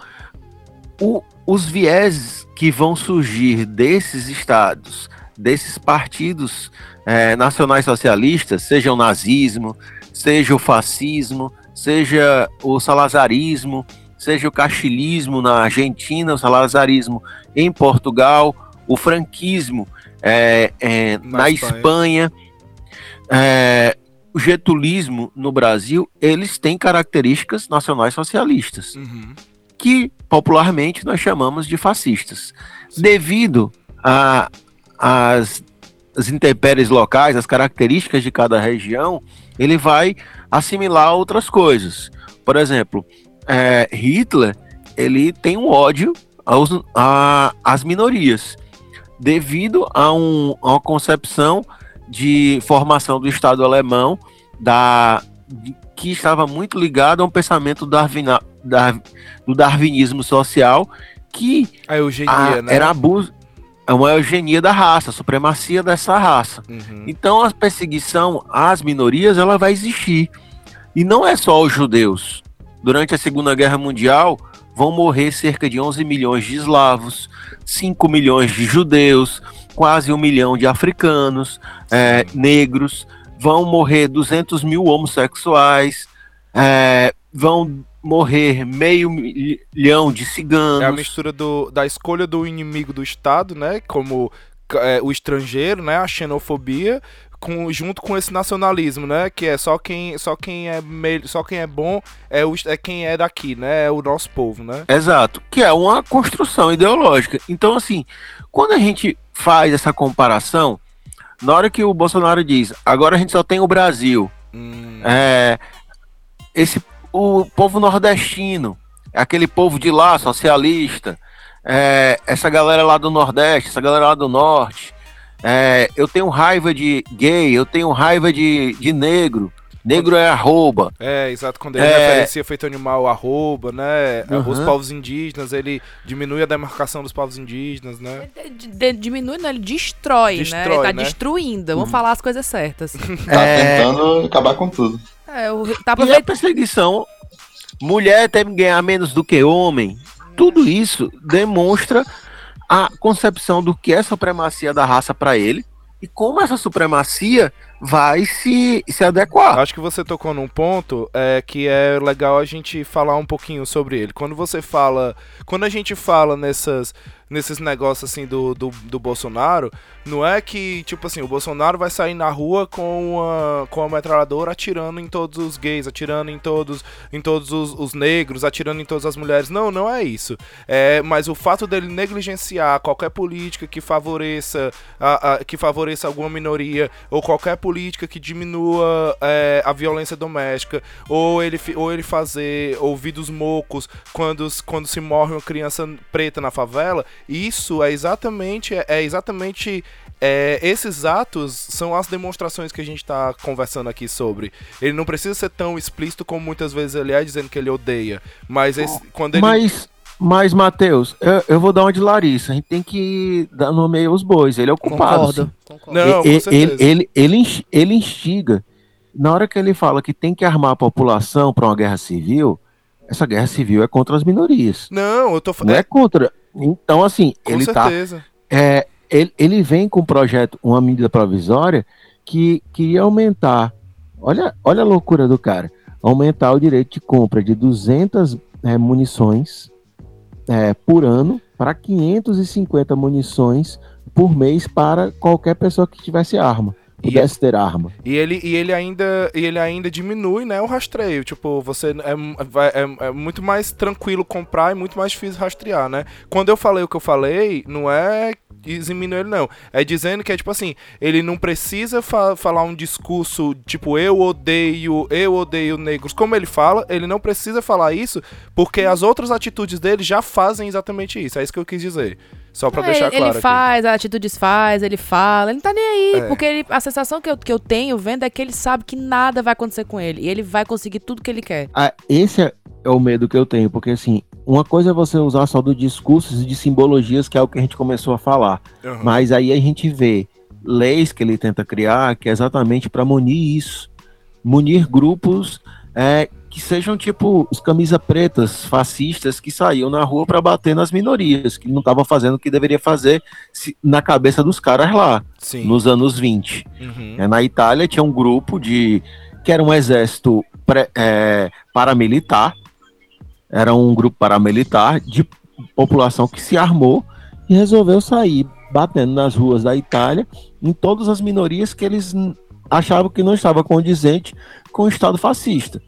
C: o, os vieses que vão surgir desses estados, desses partidos é, nacionais socialistas, seja o nazismo, seja o fascismo, seja o salazarismo, seja o cachilismo na Argentina, o salazarismo em Portugal, o franquismo é, é,
A: Na
C: na,
A: Espanha.
C: Espanha, é, o getulismo no Brasil, eles têm características nacionais socialistas
A: Uhum.
C: que popularmente nós chamamos de fascistas. Devido a- às as intempéries locais, as características de cada região, ele vai assimilar outras coisas. Por exemplo, é, Hitler ele tem um ódio aos, a- às minorias, devido a, um- a uma concepção de formação do Estado alemão da, de- que estava muito ligado a um pensamento darwina, dar, do darwinismo social que
A: A eugenia,
C: a-
A: né?
C: era abuso, é uma eugenia da raça, a supremacia dessa raça.
A: Uhum.
C: Então a perseguição às minorias ela vai existir. E não é só os judeus. Durante a Segunda Guerra Mundial vão morrer cerca de 11 milhões de eslavos, 5 milhões de judeus, quase um milhão de africanos, é, negros, vão morrer 200 mil homossexuais, é, vão morrer meio milhão de ciganos.
A: É a mistura do, da escolha do inimigo do Estado, né? Como é, o estrangeiro, né? A xenofobia, com, junto com esse nacionalismo, né? Que é só quem, só quem é só quem é bom é, o, é quem é daqui, né? É o nosso povo, né?
C: Exato, que é uma construção ideológica. Então, assim, quando a gente faz essa comparação, na hora que o Bolsonaro diz, agora a gente só tem o Brasil,
A: Hum,
C: é, esse o povo nordestino, aquele povo de lá, socialista, é, essa galera lá do Nordeste, essa galera lá do Norte, é, eu tenho raiva de gay, eu tenho raiva de, de negro, negro é arroba.
A: É, exato, quando ele
C: É.
A: referencia feito animal arroba, né?
C: Uhum.
A: Os povos indígenas, ele diminui a demarcação dos povos indígenas, né?
B: De- de- diminui, não, ele destrói, né?
A: Destrói,
B: Ele tá
A: né?
B: destruindo. Vamos falar as coisas certas.
D: Tá
C: É.
D: tentando acabar com tudo.
B: É, o, tá
C: E a perseguição, mulher deve ganhar menos do que homem, tudo isso demonstra a concepção do que é supremacia da raça para ele e como essa supremacia vai se, se adequar.
A: Acho que você tocou num ponto é, que é legal a gente falar um pouquinho sobre ele. Quando você fala. Quando a gente fala nessas, nesses negócios assim do, do, do Bolsonaro, não é que, tipo assim, o Bolsonaro vai sair na rua com uma, com uma metralhadora atirando em todos os gays, atirando em todos, em todos os, os negros, atirando em todas as mulheres. Não, não é isso. É, mas o fato dele negligenciar qualquer política que favoreça, a, a- que favoreça alguma minoria, ou qualquer política que diminua é, a violência doméstica, ou ele, ou ele fazer ouvidos mocos quando, quando se morre uma criança preta na favela, isso é exatamente, é exatamente é, esses atos são as demonstrações que a gente tá conversando aqui sobre. Ele não precisa ser tão explícito como muitas vezes ele é, dizendo que ele odeia. Mas esse, quando ele.
C: Mas, mas Matheus, eu, eu vou dar uma de Larissa. A gente tem que dar nome aos bois. Ele é o culpado.
B: Concordo. concordo.
A: Não,
C: ele, ele, ele, ele, ele instiga. Na hora que ele fala que tem que armar a população para uma guerra civil, essa guerra civil é contra as minorias.
A: Não, eu tô
C: Não
A: falando.
C: é contra. Então, assim,
A: com
C: ele tá.
A: certeza.
C: É, ele, ele vem com um projeto, uma medida provisória, que queria aumentar. Olha, olha a loucura do cara. Aumentar o direito de compra de 200 é, munições é, por ano para 550 munições por mês para qualquer pessoa que tivesse arma,
A: E
C: pudesse ter arma.
A: E ele, e ele ainda e ele ainda diminui, né, o rastreio. Tipo, você é, vai- é, é muito mais tranquilo comprar e muito mais difícil rastrear, né? Quando eu falei o que eu falei, não é eximindo ele, não. É dizendo que é tipo assim, ele não precisa fa- falar um discurso tipo eu odeio, eu odeio negros. Como ele fala, ele não precisa falar isso, porque as outras atitudes dele já fazem exatamente isso. É isso que eu quis dizer. Só pra
B: É,
A: deixar
B: ele
A: claro aqui.
B: faz, a atitudes faz, ele fala, ele não tá nem aí,
A: É.
B: porque ele- a sensação que eu, que eu tenho vendo é que ele sabe que nada vai acontecer com ele, e ele vai conseguir tudo que ele quer.
C: Ah, esse é, é o medo que eu tenho, porque assim, uma coisa é você usar só do discursos e de simbologias, que é o que a gente começou a falar.
A: Uhum.
C: Mas aí a gente vê leis que ele tenta criar, que é exatamente para munir isso. Munir grupos é, que sejam tipo os camisa pretas fascistas que saíam na rua para bater nas minorias, que não estavam fazendo o que deveria fazer se- na cabeça dos caras lá,
A: Sim.
C: nos anos 20.
A: Uhum.
C: É, na Itália tinha um grupo de que era um exército pré- é, paramilitar, era um grupo paramilitar de população que se armou e resolveu sair batendo nas ruas da Itália em todas as minorias que eles achavam que não estava condizente com o Estado fascista.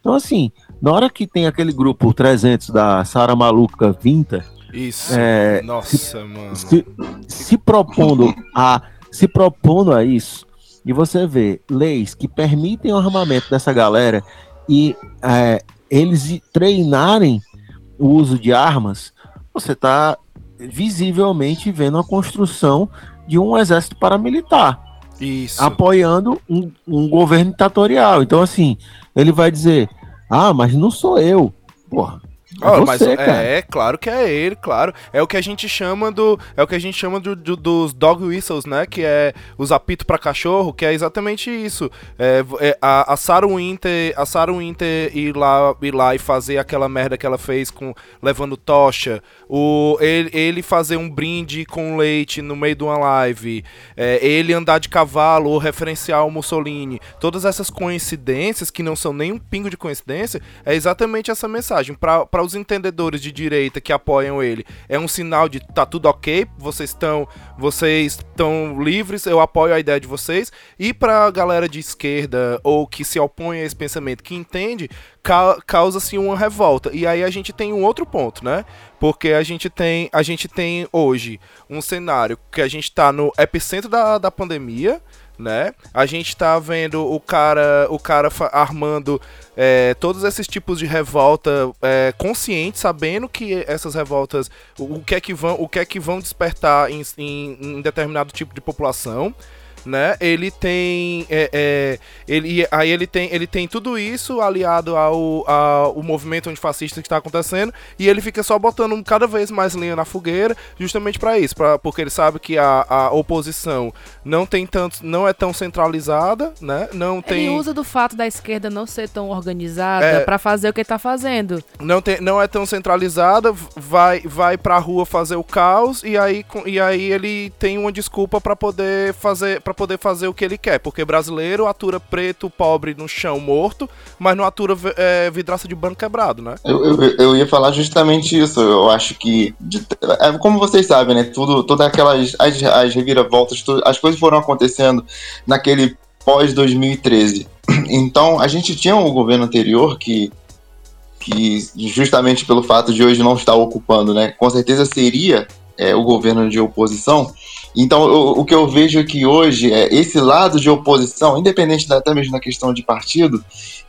C: Então, assim, na hora que tem aquele grupo 300 da Sara Maluca Vinta,
A: Isso.
C: É,
A: Nossa, mano.
C: se, se propondo a se propondo a isso e você vê leis que permitem o armamento dessa galera e é, eles treinarem o uso de armas, você está visivelmente vendo a construção de um exército paramilitar
A: Isso.
C: apoiando um, um governo ditatorial. Então, assim, ele vai dizer: Ah, mas não sou eu. Porra. É
A: Ah, mas é, é, claro que é ele, claro. É o que a gente chama do. É o que a gente chama do, do- dos dog whistles, né? Que é os apitos pra cachorro, que é exatamente isso. É, é, a, a Sarah Winter, a Sarah Winter ir lá, ir lá e fazer aquela merda que ela fez com levando tocha. O, ele, ele fazer um brinde com leite no meio de uma live. é, ele andar de cavalo ou referenciar o Mussolini. Todas essas coincidências, que não são nem um pingo de coincidência, é exatamente essa mensagem. Para os entendedores de direita que apoiam ele, é um sinal de tá tudo ok, vocês estão vocês estão livres, eu apoio a ideia de vocês. E para a galera de esquerda ou que se opõe a esse pensamento, que entende, ca- causa-se uma revolta. E aí a gente tem um outro ponto, né? Porque a gente tem, a gente tem hoje um cenário que a gente tá no epicentro da, da pandemia, né? A gente tá vendo o cara, o cara armando é, todos esses tipos de revolta é, consciente, sabendo que essas revoltas, o, o que é que vão, o que é que vão despertar em, em- em determinado tipo de população. Né? Ele tem, é, é, ele, aí ele tem, ele tem tudo isso aliado ao, ao movimento antifascista que está acontecendo e ele fica só botando cada vez mais lenha na fogueira, justamente para isso, pra, porque ele sabe que a, a oposição não tem tanto, não é tão centralizada, né? Não tem,
B: Ele usa do fato da esquerda não ser tão organizada
A: É.
B: pra fazer o que ele tá fazendo.
A: não, tem, não é tão centralizada, vai, vai pra rua fazer o caos e aí, e aí ele tem uma desculpa pra poder fazer para poder fazer o que ele quer, porque brasileiro atura preto, pobre no chão morto, mas não atura é, vidraça de banco quebrado, né?
D: Eu, eu, eu ia falar justamente isso. Eu acho que, de- é, como vocês sabem, né? Tudo, todas aquelas as, as reviravoltas, tudo- as coisas foram acontecendo naquele pós 2013. [clears throat] Então, a gente tinha um governo anterior que, que justamente pelo fato de hoje não estar ocupando, né? Com certeza seria é, o governo de oposição. Então, o, o que eu vejo aqui hoje é esse lado de oposição, independente da, até mesmo da questão de partido,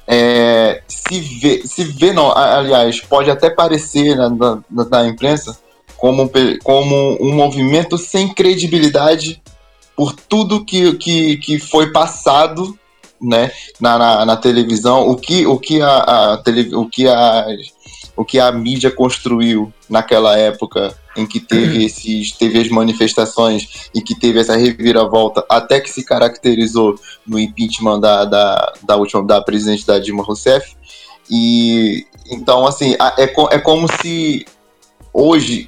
D: é, se vê, se vê não, aliás, pode até parecer na, na, na imprensa como, como um movimento sem credibilidade por tudo que, que, que foi passado né, na, na, na televisão, o que, o que a, a tele, o que a o que a mídia construiu naquela época em que teve [clears throat] esses teve as manifestações e que teve essa reviravolta até que se caracterizou no impeachment da, da, da última da presidente da Dilma Rousseff e então assim é, é como se hoje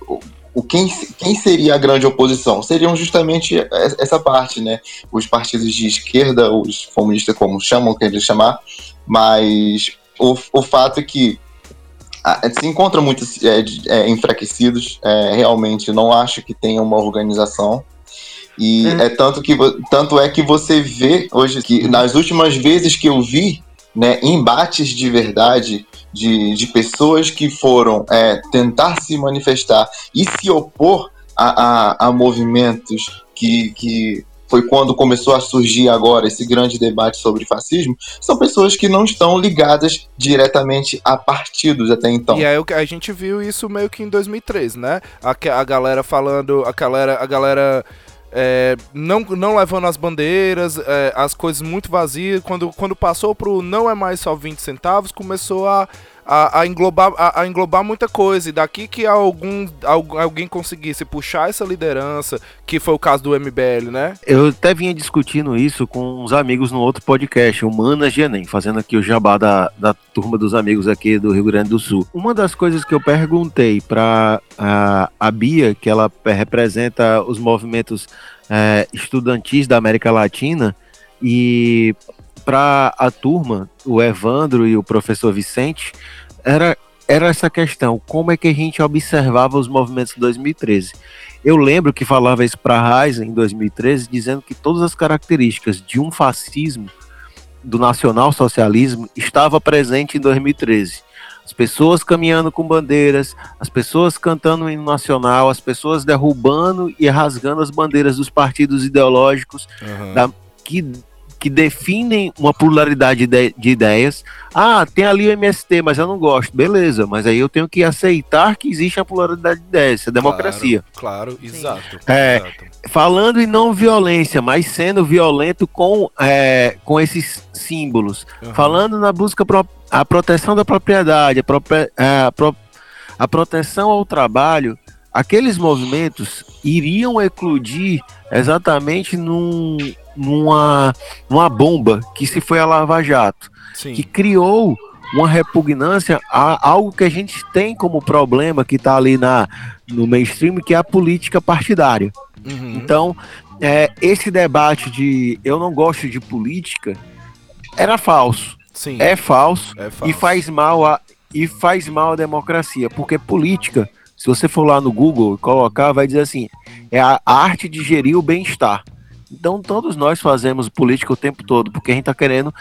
D: o quem, quem seria a grande oposição? Seriam justamente essa parte, né? Os partidos de esquerda, os comunistas, como chamam, querem chamar, mas o, o fato é que se encontram muito é, é, enfraquecidos, é, realmente não acho que tenha uma organização. E é. é tanto que tanto é que você vê hoje que nas últimas vezes que eu vi né, embates de verdade de, de pessoas que foram é, tentar se manifestar e se opor a, a, a movimentos que, que foi quando começou a surgir agora esse grande debate sobre fascismo, são pessoas que não estão ligadas diretamente a partidos até então.
A: E aí a gente viu isso meio que em 2013, né? A, a galera falando, a galera, a galera é, não, não levando as bandeiras, é, as coisas muito vazias. Quando, quando passou pro não é mais só 20 centavos, começou a, a, a englobar, a, a, englobar muita coisa. E daqui que algum, alguém conseguisse puxar essa liderança, que foi o caso do MBL, né?
C: Eu até vinha discutindo isso com uns amigos no outro podcast, Humanas de fazendo aqui o jabá da, da turma dos amigos aqui do Rio Grande do Sul. Uma das coisas que eu perguntei para a, a Bia, que ela representa os movimentos é, estudantis da América Latina, e para a turma, o Evandro e o professor Vicente, era, era essa questão: como é que a gente observava os movimentos de 2013? Eu lembro que falava isso para Raiz em 2013, dizendo que todas as características de um fascismo, do nacional-socialismo, estava presente em 2013. As pessoas caminhando com bandeiras, as pessoas cantando o hino nacional, as pessoas derrubando e rasgando as bandeiras dos partidos ideológicos uhum. da, que que definem uma pluralidade de, de, ideias. Ah, tem ali o MST, mas eu não gosto. Beleza, mas aí eu tenho que aceitar que existe a pluralidade de ideias, é democracia.
A: Claro, claro exato,
C: é,
A: exato.
C: Falando em não violência, mas sendo violento com, é, com esses símbolos. Uhum. Falando na busca pro, a proteção da propriedade, a, é, a, pro, a proteção ao trabalho, aqueles movimentos iriam eclodir exatamente num, numa, numa bomba que se foi a Lava Jato, Sim. que criou uma repugnância a algo que a gente tem como problema que está ali na, no mainstream, que é a política partidária. Uhum. Então, é, esse debate de eu não gosto de política era falso.
A: Sim.
C: É falso, é falso. e faz mal a e faz mal à democracia, porque política, se você for lá no Google e colocar, vai dizer assim, é a arte de gerir o bem-estar. Então todos nós fazemos política o tempo todo, porque a gente está querendo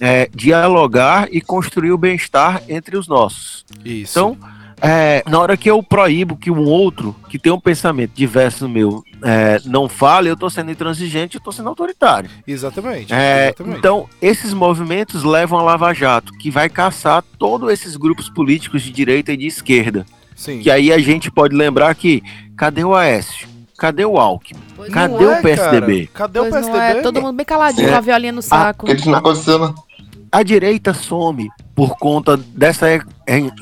C: é, dialogar e construir o bem-estar entre os nossos.
A: Isso.
C: Então, é, na hora que eu proíbo que um outro que tem um pensamento diverso do meu é, não fale, eu estou sendo intransigente, eu estou sendo autoritário.
A: Exatamente,
C: é,
A: exatamente.
C: Então, esses movimentos levam a Lava Jato, que vai caçar todos esses grupos políticos de direita e de esquerda.
A: Sim.
C: Que aí a gente pode lembrar que cadê o Aécio? Cadê o Alckmin? Pois Cadê o
A: é,
C: PSDB?
A: Cara. Cadê pois o PSDB? É.
B: Todo mundo bem caladinho é. com a violinha no saco.
D: Ah, eles não acontecendo.
C: A direita some por conta dessa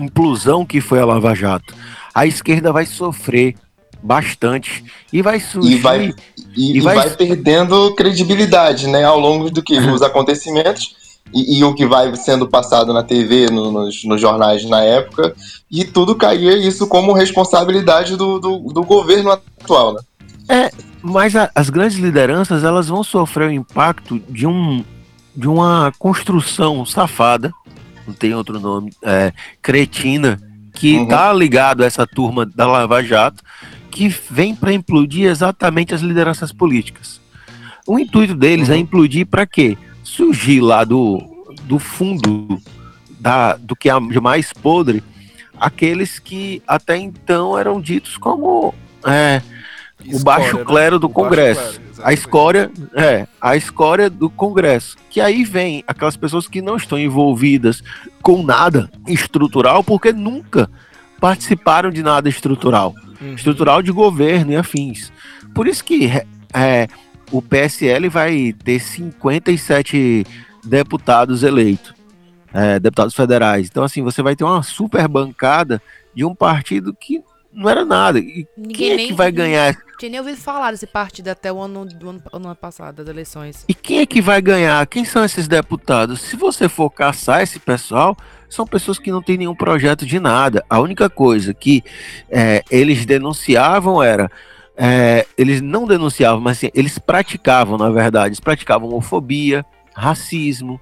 C: implosão que foi a Lava Jato. A esquerda vai sofrer bastante e vai surgir,
D: e vai, e, e vai... vai... perdendo credibilidade, né, ao longo do que [laughs] os acontecimentos e, e, o que vai sendo passado na TV, no, nos, nos, jornais na época, e tudo caía isso como responsabilidade do, do, do governo atual, né?
C: É, mas a, as grandes lideranças elas vão sofrer o impacto de, um, de uma construção safada, não tem outro nome, é, cretina, que está uhum. ligado a essa turma da Lava Jato, que vem para implodir exatamente as lideranças políticas. O intuito deles é uhum. é implodir para quê? Surgir lá do, do fundo da, do que há de mais podre aqueles que até então eram ditos como é, escória, o baixo né? clero do Congresso. Clero, a escória, é, a escória do Congresso. Que aí vem aquelas pessoas que não estão envolvidas com nada estrutural, porque nunca participaram de nada estrutural. Uhum. Estrutural de governo e afins. Por isso que é, o PSL vai ter 57 deputados eleitos, é, deputados federais. Então, assim, você vai ter uma super bancada de um partido que não era nada. E
B: Ninguém
C: quem é
B: nem-
C: que vai ganhar?
B: Tinha nem ouvido falar desse partido até o ano, do ano, ano passado, das eleições.
C: E quem é que vai ganhar? Quem são esses deputados? Se você for caçar esse pessoal, são pessoas que não têm nenhum projeto de nada. A única coisa que é, eles denunciavam era. É, eles não denunciavam, mas assim, eles praticavam, na verdade. Eles praticavam homofobia, racismo.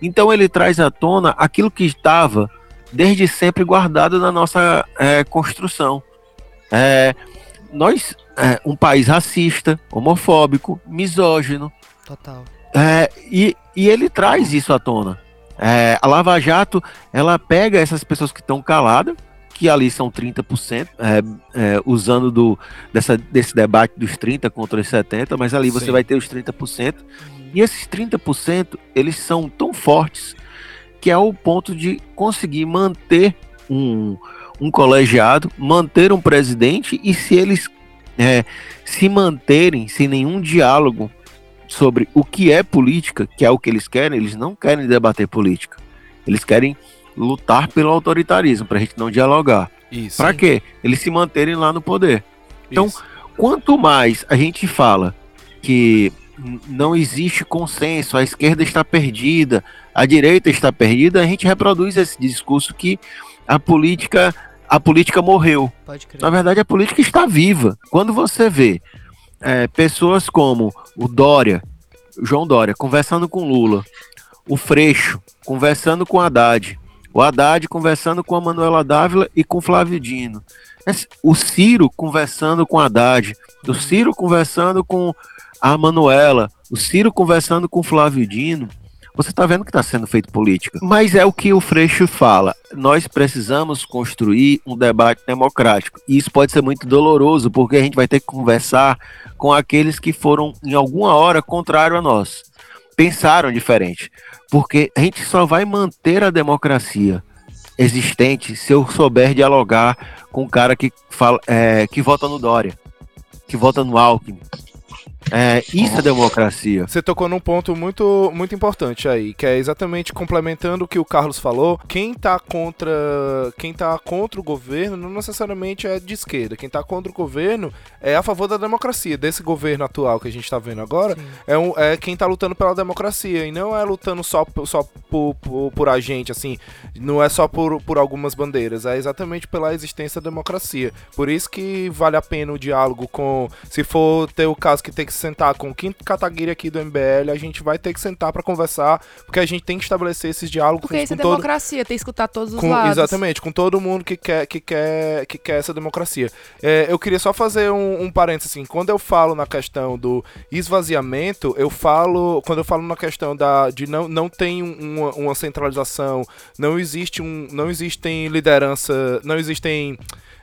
C: Então ele traz à tona aquilo que estava desde sempre guardado na nossa é, construção. É, nós, é, um país racista, homofóbico, misógino,
B: Total.
C: é, e, e ele traz isso à tona. É, a Lava Jato, ela pega essas pessoas que estão caladas, que ali são 30%, é, é, usando do, dessa, desse debate dos 30% contra os 70%, mas ali você
A: Sim.
C: vai ter os 30%. E esses 30%, eles são tão fortes que é o ponto de conseguir manter um, um colegiado, manter um presidente, e se eles é, se manterem sem nenhum diálogo sobre o que é política, que é o que eles querem, eles não querem debater política. Eles querem lutar pelo autoritarismo, para a gente não dialogar.
A: Isso.
C: Para quê? Eles se manterem lá no poder. Então,
A: Isso.
C: Quanto mais a gente fala que não existe consenso, a esquerda está perdida, a direita está perdida, a gente reproduz esse discurso que a política a política morreu.
B: Pode crer.
C: Na verdade, a política está viva. Quando você vê é, pessoas como o Dória, o João Dória, conversando com Lula, o Freixo conversando com Haddad, o Haddad conversando com a Manuela Dávila e com Flávio Dino, o Ciro conversando com Haddad, o Ciro conversando com a Manuela, o Ciro conversando com Flávio Dino, você está vendo que está sendo feito política. Mas é o que o Freixo fala. Nós precisamos construir um debate democrático. E isso pode ser muito doloroso, porque a gente vai ter que conversar com aqueles que foram, em alguma hora, contrário a nós. Pensaram diferente. Porque a gente só vai manter a democracia existente se eu souber dialogar com o cara que, fala, é, que vota no Dória, que vota no Alckmin. É, isso é democracia.
A: Você tocou num ponto muito, muito importante aí, que é exatamente complementando o que o Carlos falou. Quem tá contra, quem tá contra o governo não necessariamente é de esquerda. Quem tá contra o governo é a favor da democracia. Desse governo atual que a gente tá vendo agora, é, um, é quem tá lutando pela democracia e não é lutando só, por- só por, por, por a gente, assim. Não é só por, por algumas bandeiras, é exatamente pela existência da democracia. Por isso que vale a pena o diálogo com. Se for ter o caso que tem que sentar com o quinto Kataguiri aqui do MBL, a gente vai ter que sentar pra conversar, porque a gente tem que estabelecer esses diálogos
B: Porque isso
A: com
B: é
A: todo.
B: democracia, tem que escutar todos os
A: Com-
B: lados.
A: exatamente, com todo mundo que quer, que quer, que quer essa democracia. É, eu queria só fazer um, um parênteses assim, quando eu falo na questão do esvaziamento, eu falo, quando eu falo na questão da, de não, não tem um- uma, uma centralização, não existe um, não existem liderança, não existem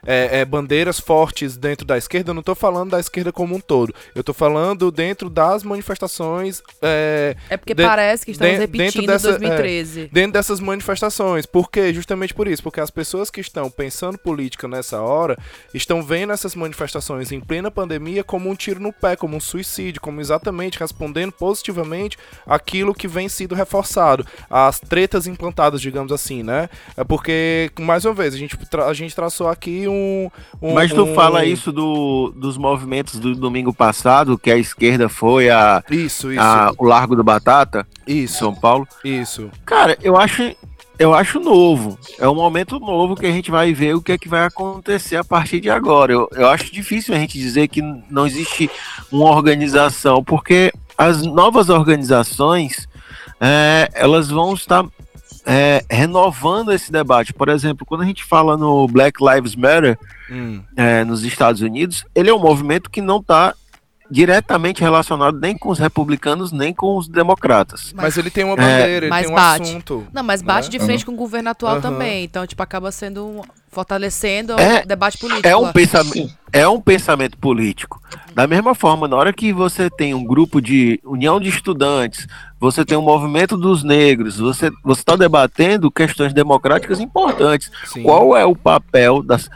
A: é, é, bandeiras fortes dentro da esquerda, eu não tô falando da esquerda como um todo, eu tô falando dentro das manifestações é,
B: É porque
A: De-
B: parece que estamos
A: de-
B: repetindo
A: dessa- é,
B: 2013.
A: dentro dessas manifestações. Por quê? Justamente por isso. Porque as pessoas que estão pensando política nessa hora estão vendo essas manifestações em plena pandemia como um tiro no pé, como um suicídio, como exatamente respondendo positivamente aquilo que vem sido reforçado. As tretas implantadas, digamos assim, né? É porque, mais uma vez, a gente, a gente traçou aqui um. um-
C: Mas tu
A: um-
C: fala isso do, dos movimentos do domingo passado, que a esquerda foi a,
A: Isso, isso.
C: a- o Largo do Batata,
A: Isso,
C: São Paulo.
A: isso.
C: Cara, eu acho, eu acho novo. É um momento novo que a gente vai ver o que é que vai acontecer a partir de agora. Eu, eu acho difícil a gente dizer que não existe uma organização, porque as novas organizações é, elas vão estar é, renovando esse debate. Por exemplo, quando a gente fala no Black Lives Matter
A: Hum.
C: é, nos Estados Unidos, ele é um movimento que não está diretamente relacionado nem com os republicanos nem com os democratas.
A: Mas ele tem uma bandeira, ele
B: mas
A: tem um
B: bate.
A: assunto.
B: Não, mas bate
A: né?
B: de frente com o governo atual
A: Aham.
B: também. Então, tipo, acaba sendo um, fortalecendo
C: É-
B: o debate político.
C: É um, pensamento, é um pensamento político. Da mesma forma, na hora que você tem um grupo de união de estudantes, você tem um movimento dos negros, você está debatendo questões democráticas importantes.
A: Sim.
C: Qual é o papel das.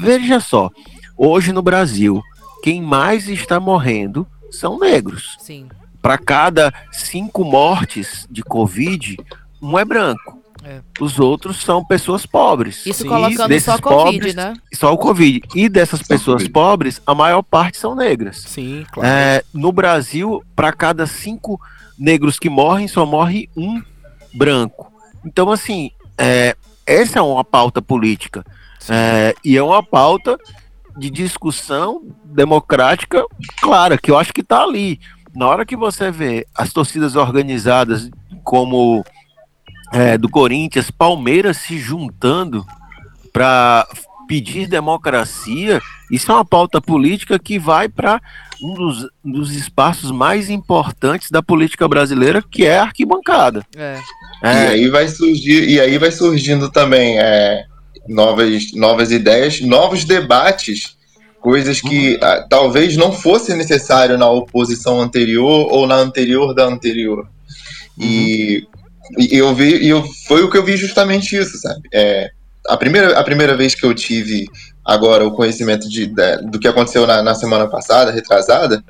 C: Veja só, hoje no Brasil, quem mais está morrendo são negros.
B: Sim.
C: Para cada cinco mortes de Covid, um é branco.
B: É.
C: Os outros são pessoas pobres.
B: Isso
A: Sim,
B: colocando
C: desses
B: só Covid,
C: pobres,
B: né?
C: Só o Covid. E dessas pessoas
D: Covid.
C: pobres, a maior parte são negras.
A: Sim, claro.
C: É, no Brasil, para cada cinco negros que morrem, só morre um branco. Então, assim, é, essa é uma pauta política. É, e é uma pauta de discussão democrática clara, que eu acho que está ali. Na hora que você vê as torcidas organizadas como é, do Corinthians, Palmeiras se juntando para pedir democracia, isso é uma pauta política que vai para um dos, dos espaços mais importantes da política brasileira, que é a arquibancada.
B: É.
D: E
C: É,
D: aí vai surgir, e aí vai surgindo também é, novas, novas ideias, novos debates, coisas que ah, talvez não fosse necessário na oposição anterior ou na anterior da anterior. E, e eu vi, e eu, foi o que eu vi justamente isso, sabe? É, a, primeira, a primeira vez que eu tive agora o conhecimento de, da- do que aconteceu na, na semana passada, retrasada,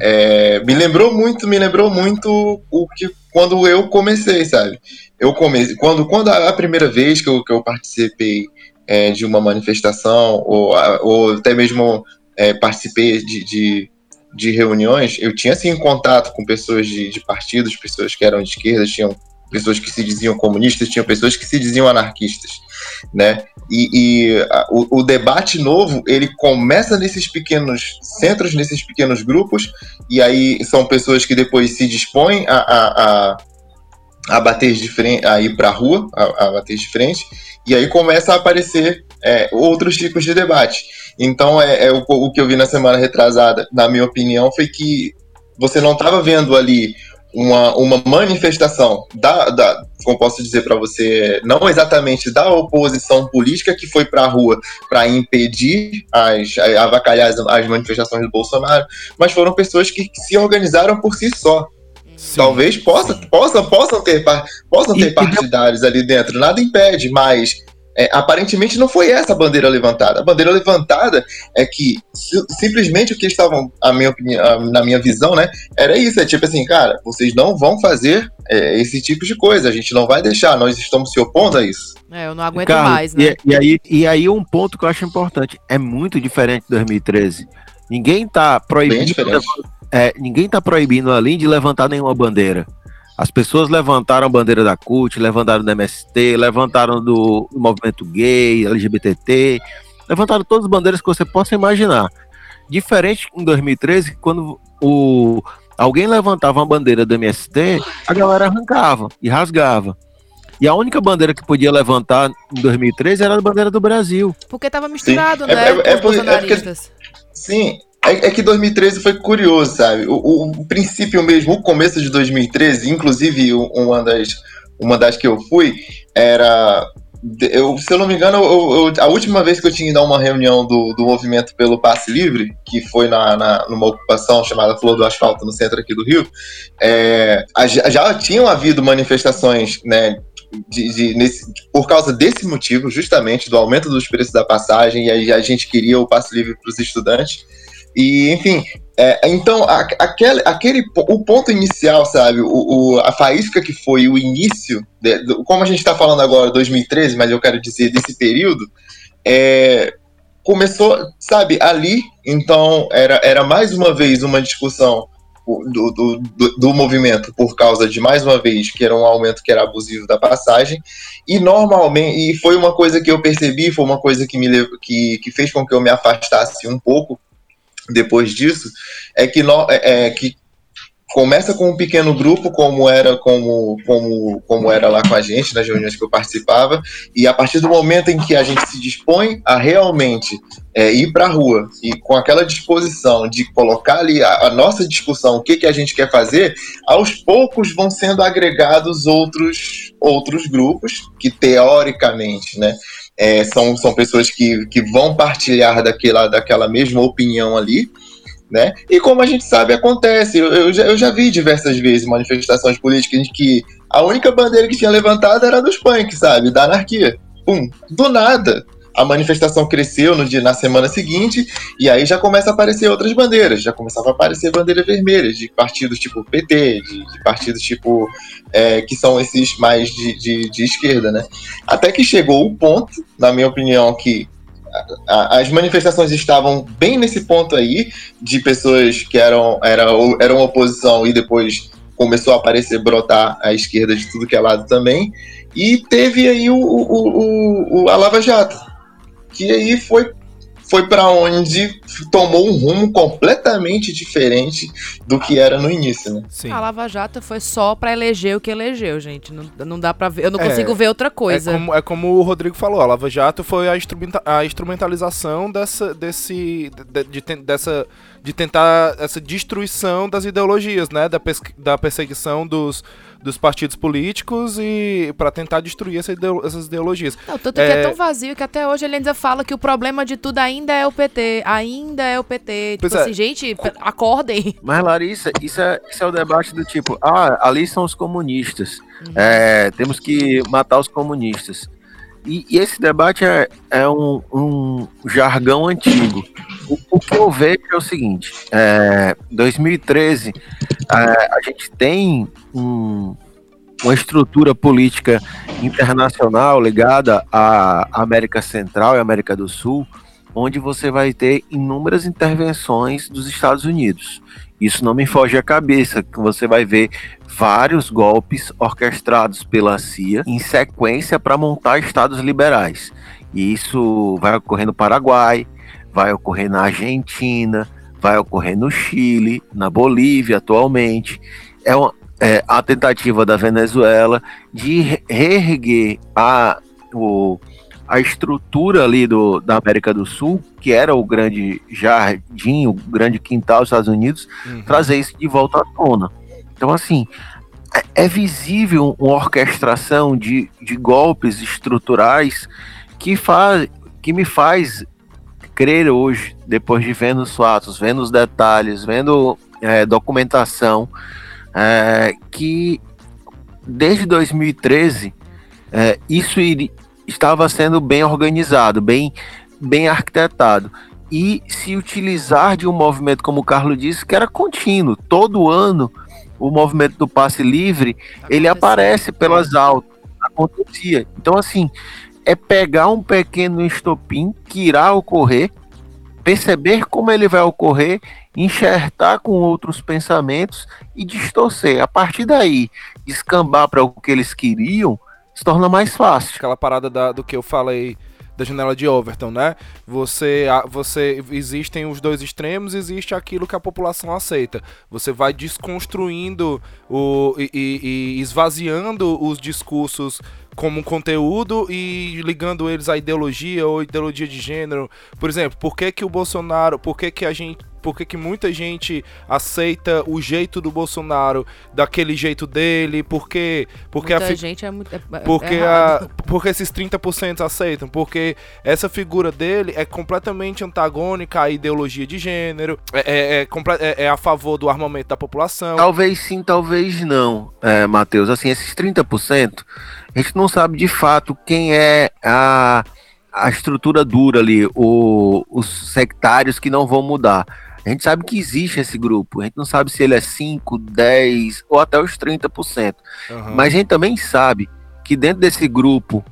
D: é, me lembrou muito, me lembrou muito o que quando eu comecei, sabe? Eu comecei quando quando a, a primeira vez que eu, que eu participei é, de uma manifestação ou, ou até mesmo é, participei de, de, de reuniões, eu tinha assim contato com pessoas de, de partidos, pessoas que eram de esquerda, tinham pessoas que se diziam comunistas, tinham pessoas que se diziam anarquistas, né? E, e, a- o, o debate novo ele começa nesses pequenos centros, nesses pequenos grupos, e aí são pessoas que depois se dispõem a, a, a, a bater de frente, a ir para a rua, a, a bater de frente, e aí começa a aparecer é, outros tipos de debate. Então, é, é o, o que eu vi na semana retrasada, na minha opinião, foi que você não estava vendo ali uma, uma manifestação da, da, como posso dizer para você, não exatamente da oposição política que foi para a rua para impedir as avacalhar as, as manifestações do Bolsonaro, mas foram pessoas que se organizaram por si só.
A: Sim,
D: Talvez possa,
A: sim.
D: possam, possam ter, possam
C: E-
D: ter
C: e
D: partidários ali dentro, nada impede, mas é, aparentemente não foi essa a bandeira levantada. A bandeira levantada é que si- simplesmente o que estavam, a minha opinião, a- na minha visão, né, era isso, é tipo assim, cara, vocês não vão fazer é, esse tipo de coisa, a gente não vai deixar, nós estamos se opondo a isso.
B: É, eu não aguento
C: Carlos,
B: mais, né?
C: E, e aí, e aí um ponto que eu acho importante, é muito diferente de 2013. Ninguém tá
D: Bem
C: proibindo, é, ninguém tá proibindo ali de levantar nenhuma bandeira. As pessoas levantaram a bandeira da CUT, levantaram do MST, levantaram do, do movimento gay, LGBTT, levantaram todas as bandeiras que você possa imaginar. Diferente em 2013, quando o, alguém levantava uma bandeira do MST, a galera arrancava e rasgava. E a única bandeira que podia levantar em 2013 era a bandeira do Brasil.
B: Porque tava misturado,
D: É-
B: né?
D: é-
B: com
D: é
B: os
D: por- é porque-
B: bolsonaristas.
D: Sim, é, é que 2013 foi curioso, sabe? O, o- o princípio mesmo, o começo de 2013, inclusive uma das, uma das que eu fui, era. Eu, se eu não me engano, eu- eu- a última vez que eu tinha ido a uma reunião do, do movimento pelo Passe Livre, que foi na, na- numa ocupação chamada Flor do Asfalto, no centro aqui do Rio, é, já tinham havido manifestações, né? de- de- nesse- por causa desse motivo, justamente do aumento dos preços da passagem, e aí a gente queria o passe livre para os estudantes. E, enfim, é, então, a- aquele, aquele, o ponto inicial, sabe, o, o- a faísca que foi o início, de- do- como a gente está falando agora, 2013, mas eu quero dizer desse período, é, começou, sabe, ali, então, era, era mais uma vez uma discussão do, do, do, do movimento por causa de, mais uma vez, que era um aumento que era abusivo da passagem, e normalmente, e foi uma coisa que eu percebi, foi uma coisa que me que, que fez com que eu me afastasse um pouco depois disso, é que, no, é, é que começa com um pequeno grupo, como era como, como, como era lá com a gente, nas reuniões que eu participava, e a partir do momento em que a gente se dispõe a realmente é, ir para a rua e com aquela disposição de colocar ali a, a nossa discussão, o que, que a gente quer fazer, aos poucos vão sendo agregados outros, outros grupos que teoricamente, né, é, são, são pessoas que, que vão partilhar daquela, daquela mesma opinião ali, né? E como a gente sabe, acontece. Eu, eu, já, eu já vi diversas vezes manifestações políticas em que a única bandeira que tinha levantada era dos punks, sabe? Da anarquia. Pum, do nada. A manifestação cresceu no dia, na semana seguinte, e aí já começa a aparecer outras bandeiras, já começava a aparecer bandeiras vermelhas de partidos tipo PT, de, de partidos tipo é, que são esses mais de, de, de, esquerda, né? Até que chegou o ponto, na minha opinião, que a, as manifestações estavam bem nesse ponto aí, de pessoas que eram, eram, eram oposição e depois começou a aparecer, brotar a esquerda de tudo que é lado também, e teve aí o, o, o, o a Lava Jato, que aí foi foi para onde tomou um rumo completamente diferente do que era no início, né?
B: Sim. A Lava Jato foi só para eleger o que elegeu, gente. Não, não dá para ver, eu não é, consigo ver outra coisa.
A: É como, é como, o Rodrigo falou, a Lava Jato foi a, instrumenta, a instrumentalização dessa, desse, de, de, de, dessa, de tentar essa destruição das ideologias, né? Da, da perseguição dos dos partidos políticos e para tentar destruir essa essas ideologias.
B: Não, tanto é... que é tão vazio que até hoje ele ainda fala que o problema de tudo ainda é o PT, ainda é o PT. Tipo pois assim, é. gente, acordem.
C: Mas Larissa, isso é, isso é o debate do tipo, ah, ali são os comunistas, uhum. é, temos que matar os comunistas. E, e, esse debate é, é um, um, jargão antigo. O, o, que eu vejo é o seguinte: é, 2013, é, a gente tem um, uma estrutura política internacional ligada à América Central e América do Sul, onde você vai ter inúmeras intervenções dos Estados Unidos. Isso não me foge à cabeça, que você vai ver vários golpes orquestrados pela CIA em sequência para montar estados liberais. E isso vai ocorrer no Paraguai, vai ocorrer na Argentina, vai ocorrer no Chile, na Bolívia atualmente. É, uma, é a tentativa da Venezuela de reerguer a, o, a estrutura ali do, da América do Sul, que era o grande jardim, o grande quintal dos Estados Unidos, uhum. trazer isso de volta à tona. Então, assim, é, é visível uma orquestração de, de golpes estruturais que, faz, que me faz crer hoje, depois de vendo os fatos, vendo os detalhes, vendo é, documentação, é, que desde 2013 é, isso iria estava sendo bem organizado, bem, bem arquitetado. E se utilizar de um movimento, como o Carlos disse, que era contínuo. Todo ano, o movimento do passe livre, ele aparece pelas altas. Acontecia. Então, assim, é pegar um pequeno estopim que irá ocorrer, perceber como ele vai ocorrer, enxertar com outros pensamentos e distorcer. A partir daí, escambar para o que eles queriam, se torna mais fácil.
A: Aquela parada da, do que eu falei da janela de Overton, né? Você, você existem os dois extremos, existe aquilo que a população aceita. Você vai desconstruindo o, e, e, e esvaziando os discursos como conteúdo e ligando eles à ideologia ou ideologia de gênero. Por exemplo, por que que o Bolsonaro, por que que a gente por que, que muita gente aceita o jeito do Bolsonaro daquele jeito dele, porque porque
B: muita a gente é muito é,
A: é porque
B: é
A: a, porque esses 30% aceitam, porque essa figura dele é completamente antagônica à ideologia de gênero, é, é, é, é, é a favor do armamento da população.
C: Talvez sim, talvez não, é, Matheus. Assim, esses 30%, a gente não sabe de fato quem é a a estrutura dura ali, o, os sectários que não vão mudar. A gente sabe que existe esse grupo, a gente não sabe se ele é 5, 10 ou até os 30%. Uhum. Mas a gente também sabe que dentro desse grupo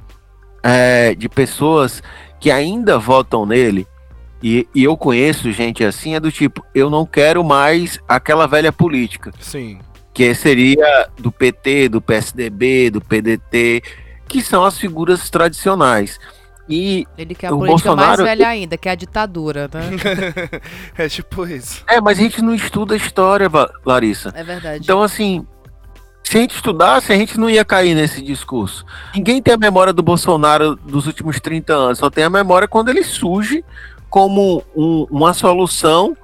C: é, de pessoas que ainda votam nele, e, e, eu conheço gente assim, é do tipo, eu não quero mais aquela velha política.
A: Sim.
C: Que seria do PT, do PSDB, do PDT, que são as figuras tradicionais. E
B: Ele quer a política Bolsonaro... mais velha ainda, que é a ditadura, né? [laughs]
A: é tipo isso.
C: É, mas a gente não estuda história, Larissa.
B: É verdade.
C: Então, assim, se a gente estudasse, a gente não ia cair nesse discurso. Ninguém tem a memória do Bolsonaro dos últimos 30 anos, só tem a memória quando ele surge como um, uma solução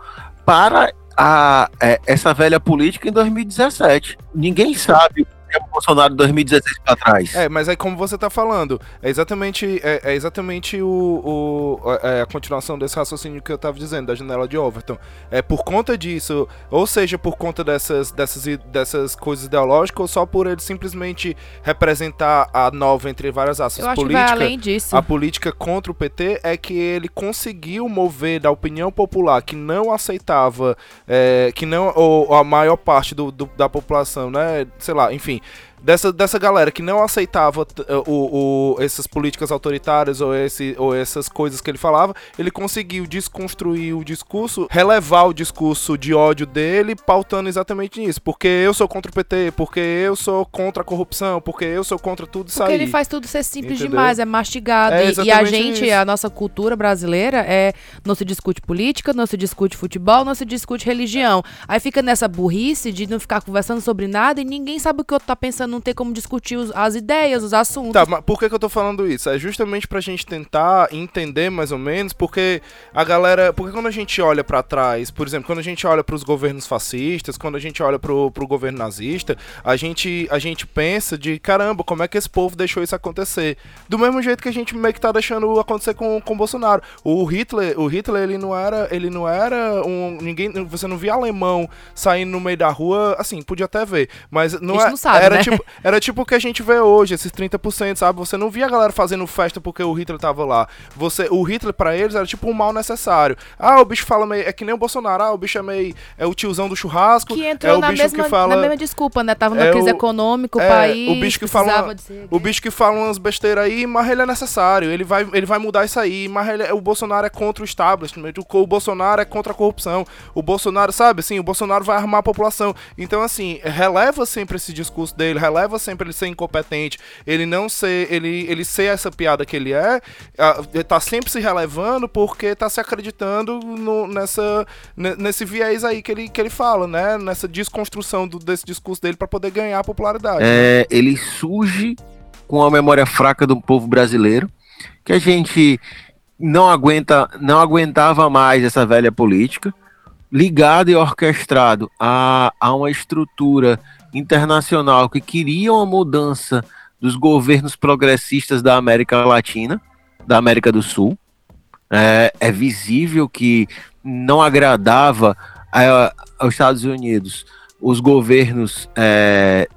C: para a, é, essa velha política em 2017. Ninguém sabe o que Bolsonaro 2016 para trás.
A: É, mas aí como você tá falando, é exatamente, é, é exatamente o, o é a continuação desse raciocínio que eu tava dizendo, da janela de Overton. É por conta disso, ou seja, por conta dessas, dessas, dessas coisas ideológicas, ou só por ele simplesmente representar a nova entre várias aspas
B: Eu acho
A: política,
B: que vai além disso.
A: a política contra o PT é que ele conseguiu mover da opinião popular que não aceitava, é, que não, ou a maior parte do, do, da população, né, sei lá, enfim, dessa, dessa galera que não aceitava o, o, essas políticas autoritárias ou, esse, ou essas coisas que ele falava, ele conseguiu desconstruir o discurso, relevar o discurso de ódio dele, pautando exatamente nisso. Porque eu sou contra o PT, porque eu sou contra a corrupção, porque eu sou contra tudo isso
B: Porque
A: aí.
B: ele faz tudo ser simples
A: Entendeu?
B: demais, é mastigado.
A: É
B: E- e, a gente,
A: isso.
B: a nossa cultura brasileira é não se discute política, não se discute futebol, não se discute religião. Aí fica nessa burrice de não ficar conversando sobre nada e ninguém sabe o que o outro tá pensando, não ter como discutir os- as ideias, os assuntos.
A: Tá, mas por que, que eu tô falando isso? É justamente pra gente tentar entender mais ou menos, porque a galera. Porque quando a gente olha pra trás, por exemplo, quando a gente olha pros governos fascistas, quando a gente olha pro, pro governo nazista, a gente, a gente pensa de caramba, como é que esse povo deixou isso acontecer? Do mesmo jeito que a gente meio que tá deixando acontecer com com o Bolsonaro. O Hitler, o Hitler, ele não era. Ele não era um. Ninguém. Você não via alemão saindo no meio da rua, assim, podia até ver. Mas não
B: A gente
A: é.
B: não sabe,
A: era
B: né?
A: tipo. Era tipo o que a gente vê hoje, esses 30%, sabe? Você não via a galera fazendo festa porque o Hitler tava lá. Você, o Hitler pra eles era tipo um mal necessário. Ah, o bicho fala meio, é que nem o Bolsonaro, ah, o bicho é meio é o tiozão do churrasco,
B: que
A: é
B: entrou
A: o
B: na,
A: bicho
B: mesma,
A: que fala
B: na mesma desculpa, né? Tava na
A: É
B: crise
A: o-
B: econômica, o
A: é,
B: país
A: o bicho que fala o bicho que fala umas besteiras aí, mas ele é necessário, ele vai, ele vai mudar isso aí, mas ele é- o Bolsonaro é contra o establishment, o, o Bolsonaro é contra a corrupção, o Bolsonaro, sabe, assim, o Bolsonaro vai armar a população. Então, assim, releva sempre esse discurso dele, releva sempre ele ser incompetente, ele não ser, ele, ele ser essa piada que ele é, ele tá sempre se relevando porque tá se acreditando no- nessa, ne- nesse viés aí que ele, que ele fala, né, nessa desconstrução do- desse discurso dele pra poder ganhar popularidade.
C: É, ele surge com a memória fraca do povo brasileiro, que a gente não aguenta, não aguentava mais essa velha política, ligado e orquestrado a, a uma estrutura internacional que queria uma mudança dos governos progressistas da América Latina, da América do Sul. É, é visível que não agradava a- aos Estados Unidos os governos é,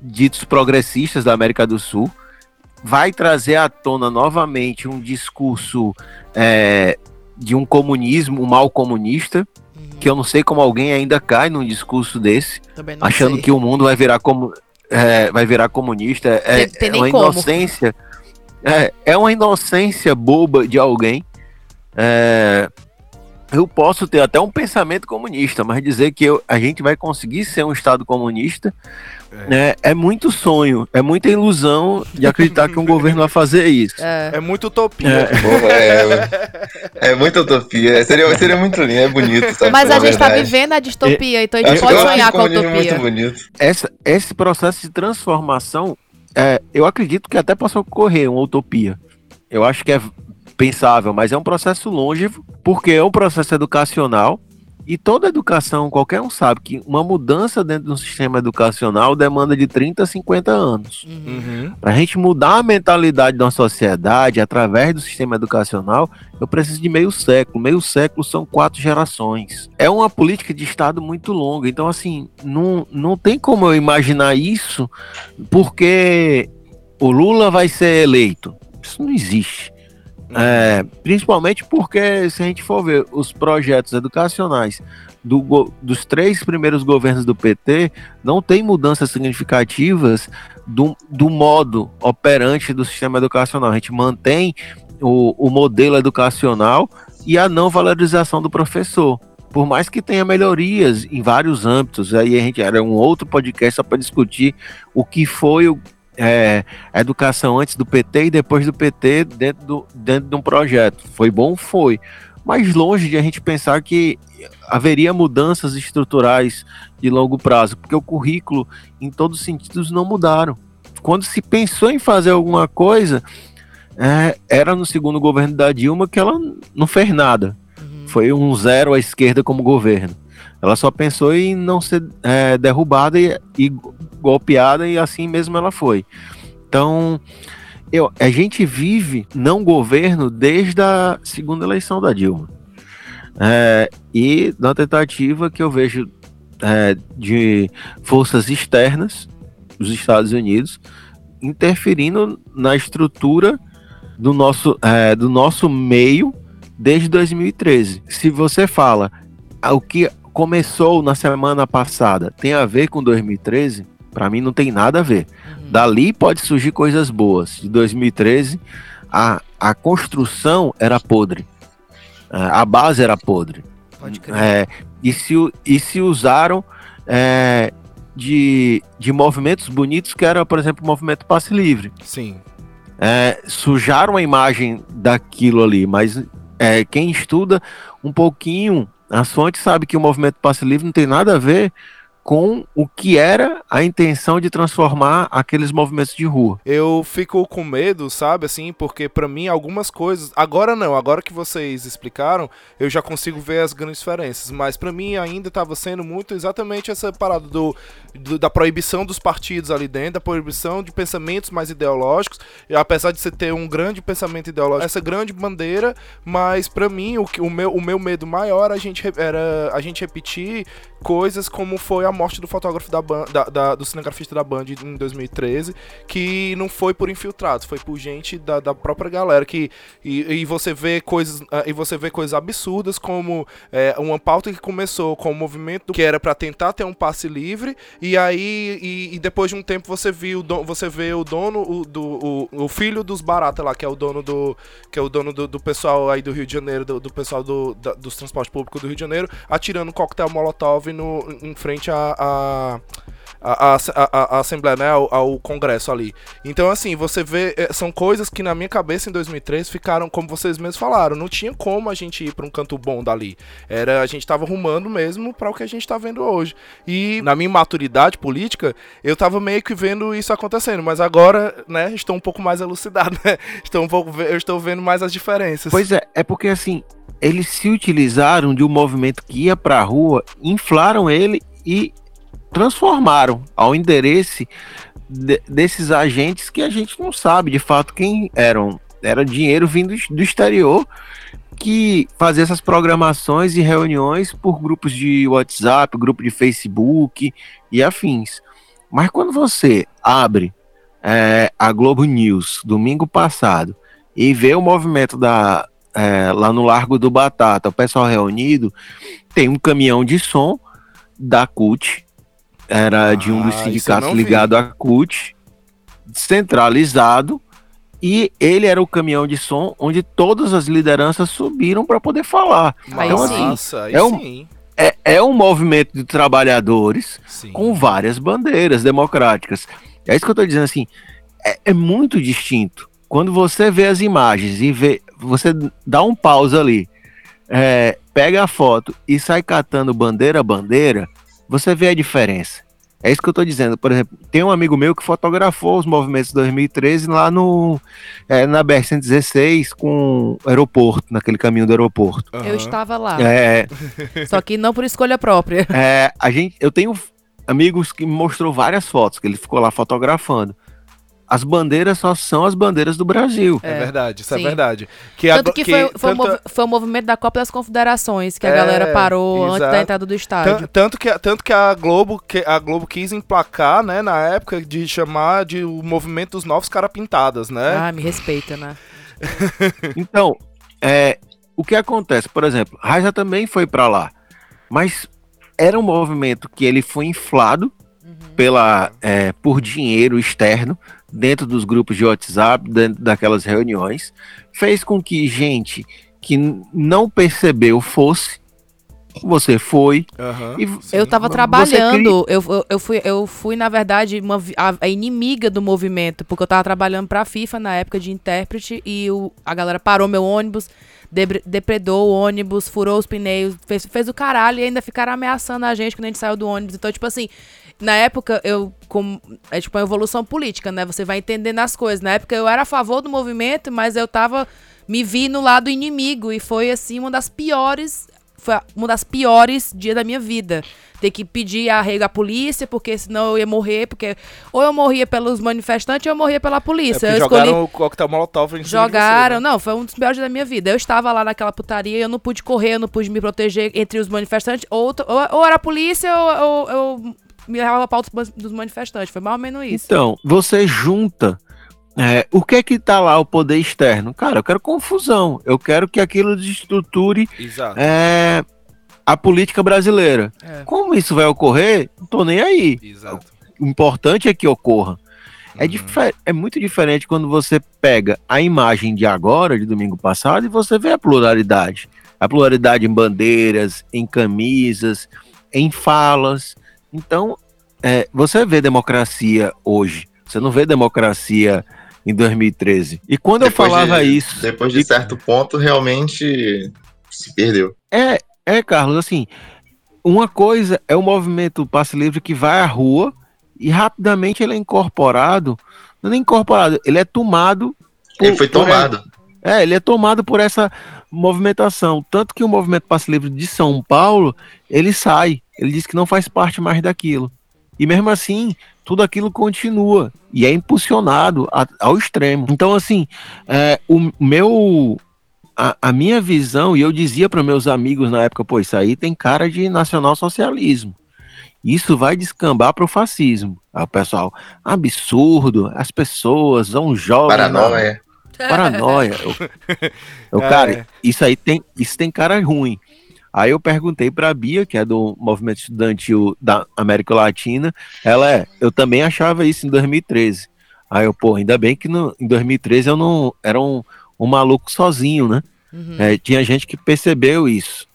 C: ditos progressistas da América do Sul, vai trazer à tona novamente um discurso é, de um comunismo, um mal comunista, que eu não sei como alguém ainda cai num discurso desse, achando
B: sei.
C: que o mundo vai virar como é, vai virar comunista. É,
B: Tem- tem
C: é uma inocência. É, é uma inocência boba de alguém. É, eu posso ter até um pensamento comunista, mas dizer que eu- a gente vai conseguir ser um Estado comunista né, é muito sonho, é muita ilusão de acreditar que um governo vai fazer isso.
B: É.
A: É muito utopia.
C: É.
D: Pô, é, é muita utopia. Seria, seria muito lindo, é bonito, sabe?
B: Mas a gente tá
D: verdade.
B: vivendo a distopia, então a gente
D: Acho-
B: pode sonhar com a
D: comunismo
B: utopia.
D: muito bonito.
C: Essa, esse processo de transformação, é, eu acredito que até possa ocorrer uma utopia. Eu acho que é pensável, mas é um processo longevo, porque é um processo educacional e toda educação, qualquer um sabe que uma mudança dentro de um sistema educacional demanda de 30 a 50 anos.
B: Uhum.
C: Para a gente mudar a mentalidade da sociedade através do sistema educacional, eu preciso de meio século. Meio século são quatro gerações. É uma política de Estado muito longa. Então, assim, não, não tem como eu imaginar isso porque o Lula vai ser eleito. Isso não existe. É, principalmente porque, se a gente for ver os projetos educacionais do dos três primeiros governos do PT, não tem mudanças significativas do, do modo operante do sistema educacional. A gente mantém o, o modelo educacional e a não valorização do professor. Por mais que tenha melhorias em vários âmbitos, aí a gente era um outro podcast só para discutir o que foi o, é, a educação antes do PT e depois do PT dentro, do, dentro de um projeto. Foi bom? Foi. Mas longe de a gente pensar que haveria mudanças estruturais de longo prazo, porque o currículo, em todos os sentidos, não mudaram. Quando se pensou em fazer alguma coisa, é, era no segundo governo da Dilma que ela não fez nada.
B: Uhum.
C: Foi um zero à esquerda como governo. Ela só pensou em não ser é, derrubada e, e golpeada, e assim mesmo ela foi. Então, eu, a gente vive não governo desde a segunda eleição da Dilma. É, e na tentativa que eu vejo é, de forças externas dos Estados Unidos interferindo na estrutura do nosso, é, do nosso meio desde 2013. Se você fala o que começou na semana passada tem a ver com 2013, para mim não tem nada a ver. Uhum. Dali pode surgir coisas boas. De 2013, a, a construção era podre. É, a base era podre. Pode crer. É, e, se, e se usaram é, de, de movimentos bonitos, que era, por exemplo, o movimento passe livre.
A: Sim.
C: É, sujaram a imagem daquilo ali, mas é, quem estuda um pouquinho as fontes sabe que o movimento passe livre não tem nada a ver com o que era a intenção de transformar aqueles movimentos de rua.
A: Eu fico com medo, sabe, assim, porque para mim algumas coisas, agora não, agora que vocês explicaram, eu já consigo ver as grandes diferenças, mas para mim ainda estava sendo muito exatamente essa parada do, do, da proibição dos partidos ali dentro, da proibição de pensamentos mais ideológicos, apesar de você ter um grande pensamento ideológico, essa grande bandeira, mas para mim o, o, meu, o meu medo maior a gente, era a gente repetir coisas como foi a morte do fotógrafo da, da, da, do cinegrafista da Band em 2013, que não foi por infiltrados, foi por gente da, da própria galera que e, e, você vê coisas ah, e você vê coisas absurdas como é, uma pauta que começou com o um movimento que era para tentar ter um passe livre e aí e, e, depois de um tempo você viu você vê o dono o, do o, o, filho dos barata lá que é o dono do que é o dono do, do pessoal aí do Rio de Janeiro do, do pessoal do, da, dos transportes públicos do Rio de Janeiro atirando coquetel molotov no, em frente a, a a, a, a, Assembleia, né, ao, ao, Congresso ali. Então, assim, você vê, é, são coisas que na minha cabeça em 2003 ficaram, como vocês mesmos falaram, não tinha como a gente ir para um canto bom dali. Era, a gente tava arrumando mesmo para o que a gente tá vendo hoje. E na minha maturidade política, eu tava meio que vendo isso acontecendo, mas agora, né, estou um pouco mais elucidado, [laughs] né? Estou um pouco, eu estou vendo mais as diferenças.
C: Pois é, é porque assim, eles se utilizaram de um movimento que ia para a rua, inflaram ele e transformaram ao endereço de, desses agentes que a gente não sabe de fato quem eram. Era dinheiro vindo do exterior que fazia essas programações e reuniões por grupos de WhatsApp, grupo de Facebook e afins. Mas quando você abre é, a Globo News domingo passado e vê o movimento da, é, lá no Largo do Batata, o pessoal reunido, tem um caminhão de som da CUT, era ah, de um dos sindicatos ligado à CUT, centralizado, e ele era o caminhão de som onde todas as lideranças subiram para poder falar.
B: Então, assim,
C: Nossa, é, um, é, é, um movimento de trabalhadores sim. com várias bandeiras democráticas. É isso que eu estou dizendo assim. É, é muito distinto. Quando você vê as imagens e vê você dá um pause ali, é, pega a foto e sai catando bandeira a bandeira, você vê a diferença. É isso que eu estou dizendo. Por exemplo, tem um amigo meu que fotografou os movimentos de 2013 lá no é, na BR-116 com o aeroporto, naquele caminho do aeroporto.
B: Uhum. Eu estava lá. É, [laughs] Só que não por escolha própria.
C: É, a gente, eu tenho amigos que me mostrou várias fotos que ele ficou lá fotografando as bandeiras só são as bandeiras do Brasil.
A: É, é verdade, isso é sim. é verdade.
B: Que tanto a, que, que, foi, foi, tanto... foi, o movimento da Copa das Confederações que a é, galera parou exato. antes da entrada do estádio.
A: Tanto que, tanto que a Globo que a Globo quis emplacar, né, na época de chamar de o movimento dos novos cara pintadas, né?
B: Ah, me respeita, né? [laughs]
C: então, é, o que acontece, por exemplo, Raiza também foi para lá, mas era um movimento que ele foi inflado uhum. pela é, por dinheiro externo dentro dos grupos de WhatsApp, dentro daquelas reuniões, fez com que gente que não percebeu fosse. Você foi.
B: Uhum, eu estava trabalhando. Eu, eu, eu, fui, eu fui, na verdade, uma, a, a inimiga do movimento, porque eu estava trabalhando para a FIFA na época de intérprete e o, a galera parou meu ônibus, depredou o ônibus, furou os pneus, fez, fez o caralho e ainda ficaram ameaçando a gente quando a gente saiu do ônibus. Então, tipo assim, na época, eu. Com, é tipo uma evolução política, né? Você vai entendendo as coisas. Na época eu era a favor do movimento, mas eu tava. Me vi no lado inimigo. E foi, assim, uma das piores foi uma das piores dias da minha vida. Ter que pedir arrego à polícia, porque senão eu ia morrer, porque ou eu morria pelos manifestantes ou eu morria pela
A: É
B: polícia.
A: porque
B: eu escolhi
A: jogaram o coquetel molotov em
B: Jogaram,
A: você, né?
B: não, foi um dos piores dias da minha vida. Eu estava lá naquela putaria, eu não pude correr, eu não pude me proteger entre os manifestantes. Ou, ou, ou era a polícia ou ou eu me levava para dos, dos manifestantes. Foi mais ou menos isso.
C: Então, você junta. é, o que é que tá lá o poder externo? Cara, eu quero confusão. Eu quero que aquilo desestruture
A: Exato.
C: é, a política brasileira.
B: É.
C: Como isso vai ocorrer? Não tô nem aí.
A: Exato.
C: O importante é que ocorra. É,
A: Uhum.
C: é muito diferente quando você pega a imagem de agora, de domingo passado, e você vê a pluralidade. A pluralidade em bandeiras, em camisas, em falas. Então, é, você vê democracia hoje. Você não vê democracia em 2013. E quando
D: Depois
C: eu falava
D: de-
C: isso.
D: Depois de
C: e-
D: certo ponto, realmente se perdeu.
C: É, é, Carlos, assim, uma coisa é o movimento passe livre que vai à rua e rapidamente ele é incorporado, não é incorporado, ele é tomado. por-
D: Ele foi
C: por-
D: tomado.
C: É, ele é tomado por essa movimentação, tanto que o movimento passe livre de São Paulo, ele sai, ele diz que não faz parte mais daquilo. E mesmo assim, tudo aquilo continua e é impulsionado a- ao extremo. Então, assim, é, o meu a, a minha visão, e eu dizia para meus amigos na época, pô, isso aí tem cara de nacional-socialismo. Isso vai descambar para o fascismo. Aí o pessoal, absurdo, as pessoas, são jovens.
D: Paranoia.
C: Paranoia. [laughs] Eu, eu,
A: É.
C: cara, isso aí tem, isso tem cara ruim. Aí eu perguntei pra Bia, que é do movimento estudantil da América Latina, ela é, eu também achava isso em 2013. Aí eu, pô, ainda bem que no, em 2013 eu não era um, um maluco sozinho, né?
B: Uhum.
C: É, tinha gente que percebeu isso.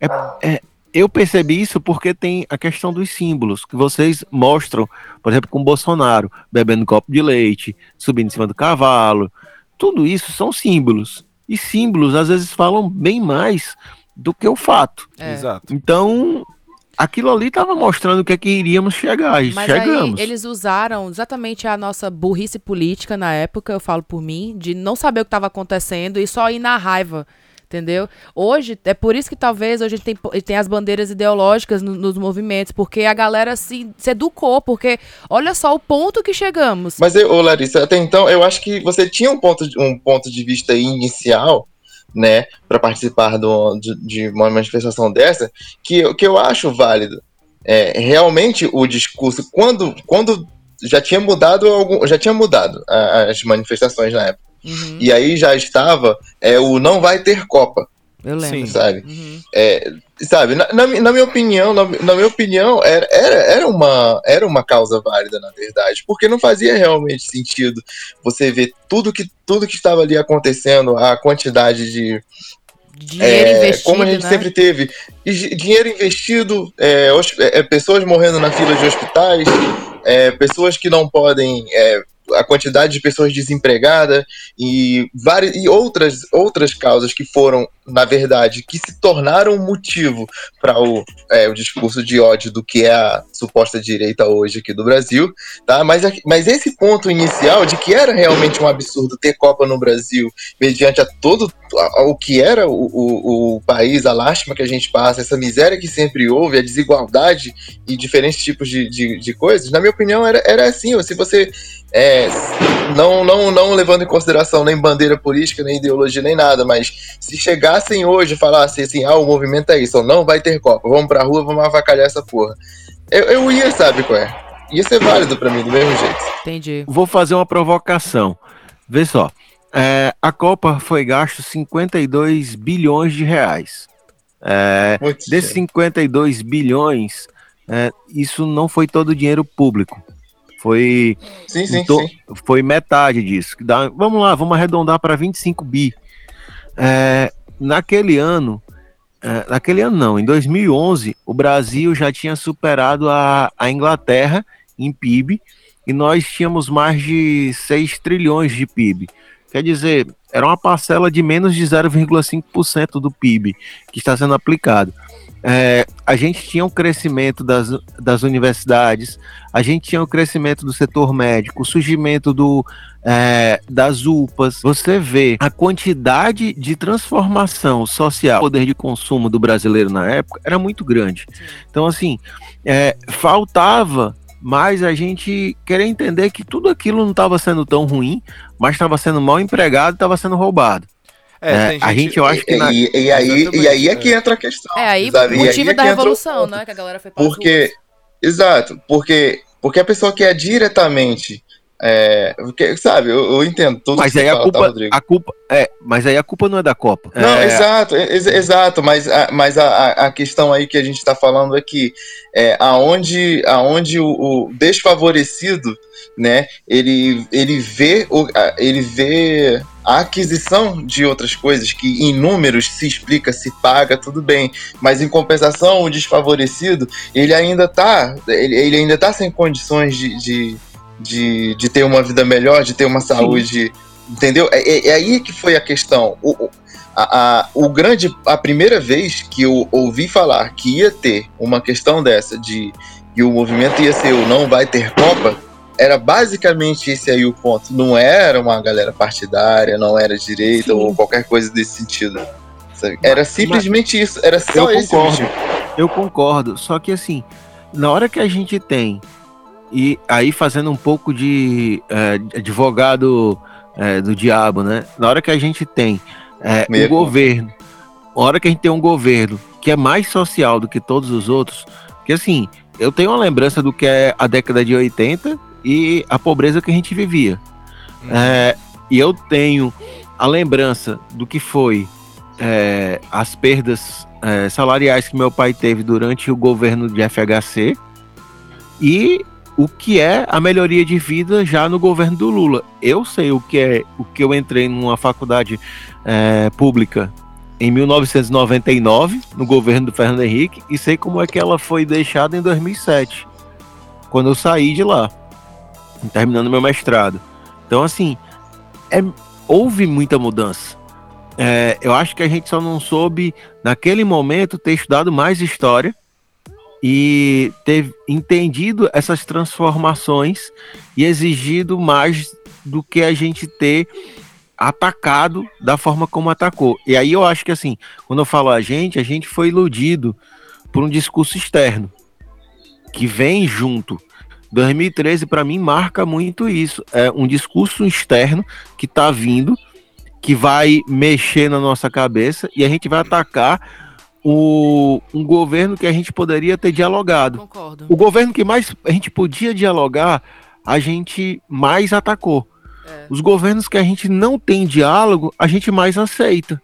C: É, é, eu percebi isso porque tem a questão dos símbolos que vocês mostram, por exemplo, com Bolsonaro, bebendo um copo de leite, subindo em cima do cavalo. Tudo isso são símbolos. E símbolos às vezes falam bem mais do que o fato.
B: É.
A: Exato.
C: Então, aquilo ali estava mostrando o que é que iríamos chegar. E
B: Mas
C: chegamos.
B: aí eles usaram exatamente a nossa burrice política na época, eu falo por mim, de não saber o que estava acontecendo e só ir na raiva. Entendeu? Hoje, é por isso que talvez hoje a gente tem, tem as bandeiras ideológicas no- nos movimentos, porque a galera se, se educou, porque olha só o ponto que chegamos.
D: Mas, eu, ô, Larissa, até então, eu acho que você tinha um ponto, um ponto de vista inicial, né, para participar do, de, de uma manifestação dessa, que, eu- que eu acho válido. É, realmente, o discurso, quando, quando já tinha mudado algum, já tinha mudado as manifestações na época,
B: Uhum,
D: e aí já estava é, o não vai ter Copa,
B: eu lembro.
A: Sim.
D: sabe?
B: Uhum.
D: É, sabe, na, na, na minha opinião, na, na minha opinião, era, era, era, uma, era uma causa válida, na verdade, porque não fazia realmente sentido você ver tudo que, tudo que estava ali acontecendo, a quantidade de.
B: Dinheiro
D: é,
B: investido,
D: como a gente
B: né?
D: sempre teve, di- dinheiro investido, é, hosp- é, pessoas morrendo na fila de hospitais, é, pessoas que não podem. A quantidade de pessoas desempregadas e várias e outras outras causas que foram na verdade que se tornaram motivo para o, é, o discurso de ódio do que é a suposta direita hoje aqui do Brasil, tá? Mas, mas esse ponto inicial de que era realmente um absurdo ter Copa no Brasil, mediante a todo o que era o, o, o país, a lástima que a gente passa, essa miséria que sempre houve, a desigualdade e diferentes tipos de, de, de coisas, na minha opinião, era, era assim, se você é, não, não, não levando em consideração nem bandeira política, nem ideologia, nem nada, mas se chegassem hoje e falassem assim, ah, o movimento é isso, ou não vai ter Copa, vamos pra rua, vamos avacalhar essa porra. Eu, eu ia, sabe qual é? Ia ser válido pra mim, do mesmo jeito.
B: Entendi.
C: Vou fazer uma provocação. Vê só. é, a Copa foi gasto 52 bilhões de reais. É, desses 52 bilhões, é, isso não foi todo o dinheiro público. Foi,
D: Sim, sim,
C: então,
D: sim.
C: foi metade disso. dá- vamos lá, vamos arredondar para 25 bi. É, naquele ano, é, naquele ano não, em 2011, o Brasil já tinha superado a, a Inglaterra em PIB e nós tínhamos mais de 6 trilhões de PIB. Quer dizer, era uma parcela de menos de 0,5% do PIB que está sendo aplicado. É, a gente tinha um crescimento das, das universidades, a gente tinha o um crescimento do setor médico, o surgimento do, é, das UPAs. Você vê a quantidade de transformação social, poder de consumo do brasileiro na época era muito grande. Então, assim, é, faltava mas a gente querer entender que tudo aquilo não estava sendo tão ruim, mas estava sendo mal empregado, estava sendo roubado. É, é gente, a gente, eu acho que.
D: Na... E, e, aí, e aí é que entra a questão.
B: É aí o motivo é da revolução, né? Que a galera foi
D: Porque, exato, porque, porque a pessoa que é diretamente é, porque, sabe, eu, eu entendo tudo
C: mas
D: que
C: aí a fala, tá, culpa, tá, a culpa é, mas aí a culpa não é da Copa.
D: Não,
C: é...
D: exato, ex exato, mas, a, mas a, a questão aí que a gente está falando é que é, aonde, aonde o, o, desfavorecido, né, ele, ele vê o, ele vê a aquisição de outras coisas que em números se explica, se paga, tudo bem, mas em compensação o desfavorecido, ele ainda tá, ele, ele ainda tá sem condições de, de de, de ter uma vida melhor, de ter uma saúde, Sim. entendeu? É, é, é, aí que foi a questão. O, a, a, o grande, a primeira vez que eu ouvi falar que ia ter uma questão dessa de que o movimento ia ser o não vai ter Copa, era basicamente esse aí o ponto. Não era uma galera partidária, não era direita Sim. ou qualquer coisa desse sentido. Sabe? Era simplesmente mas, isso, era só
C: eu
D: esse
C: concordo, motivo. Eu concordo, só que assim, na hora que a gente tem e aí, fazendo um pouco de é, advogado é, do diabo, né? Na hora que a gente tem é, um governo, na hora que a gente tem um governo que é mais social do que todos os outros, que assim, eu tenho uma lembrança do que é a década de 80 e a pobreza que a gente vivia. Hum. É, e eu tenho a lembrança do que foi é, as perdas é, salariais que meu pai teve durante o governo de FHC e o que é a melhoria de vida já no governo do Lula. Eu sei o que é o que eu entrei numa faculdade é, pública em 1999, no governo do Fernando Henrique, e sei como é que ela foi deixada em 2007, quando eu saí de lá, terminando meu mestrado. Então, assim, é, houve muita mudança. É, eu acho que a gente só não soube, naquele momento, ter estudado mais história e ter entendido essas transformações e exigido mais do que a gente ter atacado da forma como atacou. E aí eu acho que assim, quando eu falo a gente, a gente foi iludido por um discurso externo que vem junto. 2013 para mim marca muito isso, é um discurso externo que está vindo, que vai mexer na nossa cabeça e a gente vai atacar o, um governo que a gente poderia ter dialogado. Concordo. O governo que mais a gente podia dialogar, a gente mais atacou. É. Os governos que a gente não tem diálogo, a gente mais aceita.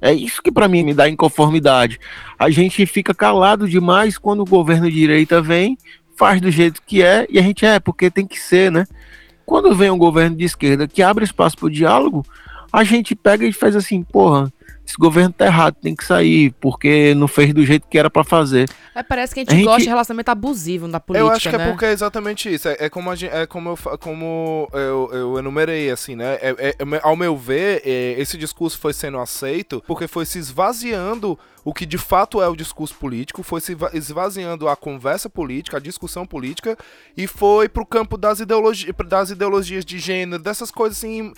C: É isso que para mim me dá inconformidade. A gente fica calado demais quando o governo de direita vem, faz do jeito que é, e a gente é, porque tem que ser, né? Quando vem um governo de esquerda que abre espaço para o diálogo, a gente pega e faz assim, porra, esse governo tá errado, tem que sair, porque não fez do jeito que era para fazer.
B: É, parece que a gente, a gente gosta de relacionamento abusivo na política,
A: Eu acho que
B: é né?
A: é porque é exatamente isso. É, é como, gente, é como, eu, como eu, eu enumerei, assim, né? É, é, é ao meu ver, é, esse discurso foi sendo aceito porque foi se esvaziando o que de fato é o discurso político, foi se esvaziando a conversa política, a discussão política, e foi pro campo das, ideologi das ideologias de gênero, dessas coisas assim,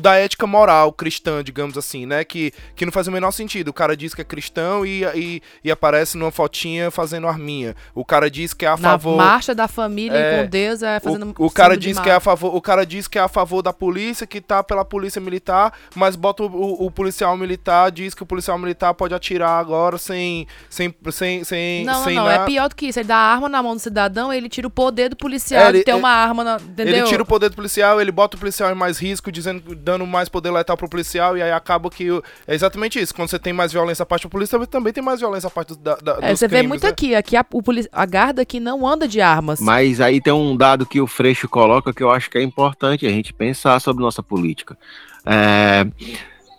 A: da ética moral cristã, digamos assim, né? Que, que não faz o menor sentido. O cara diz que é cristão e, e, e aparece numa fotinha fazendo arminha. O cara diz que é a
B: Na
A: favor.
B: marcha da família é, com Deus é fazendo
A: O, o cara diz que é a favor. O cara diz que é a favor da polícia, que tá pela polícia militar, mas bota o, o policial militar, diz que o policial militar pode atirar agora sem. sem, sem, sem
B: não,
A: sem
B: não, não. É pior do que isso. Ele dá a arma na mão do cidadão, ele tira o poder do policial é, ele, de ter uma arma, na, entendeu?
A: Ele tira o poder do policial, ele bota o policial em mais risco, dizendo, dando mais poder letal pro policial, e aí acaba que. É exatamente isso. Quando você tem mais violência a parte da polícia, também tem mais violência a parte da, da,
B: é, Você crimes, vê muito né? aqui. Aqui a, o a guarda aqui não anda de armas.
C: Mas aí tem um dado que o Freixo coloca que eu acho que é importante a gente pensar sobre nossa política. É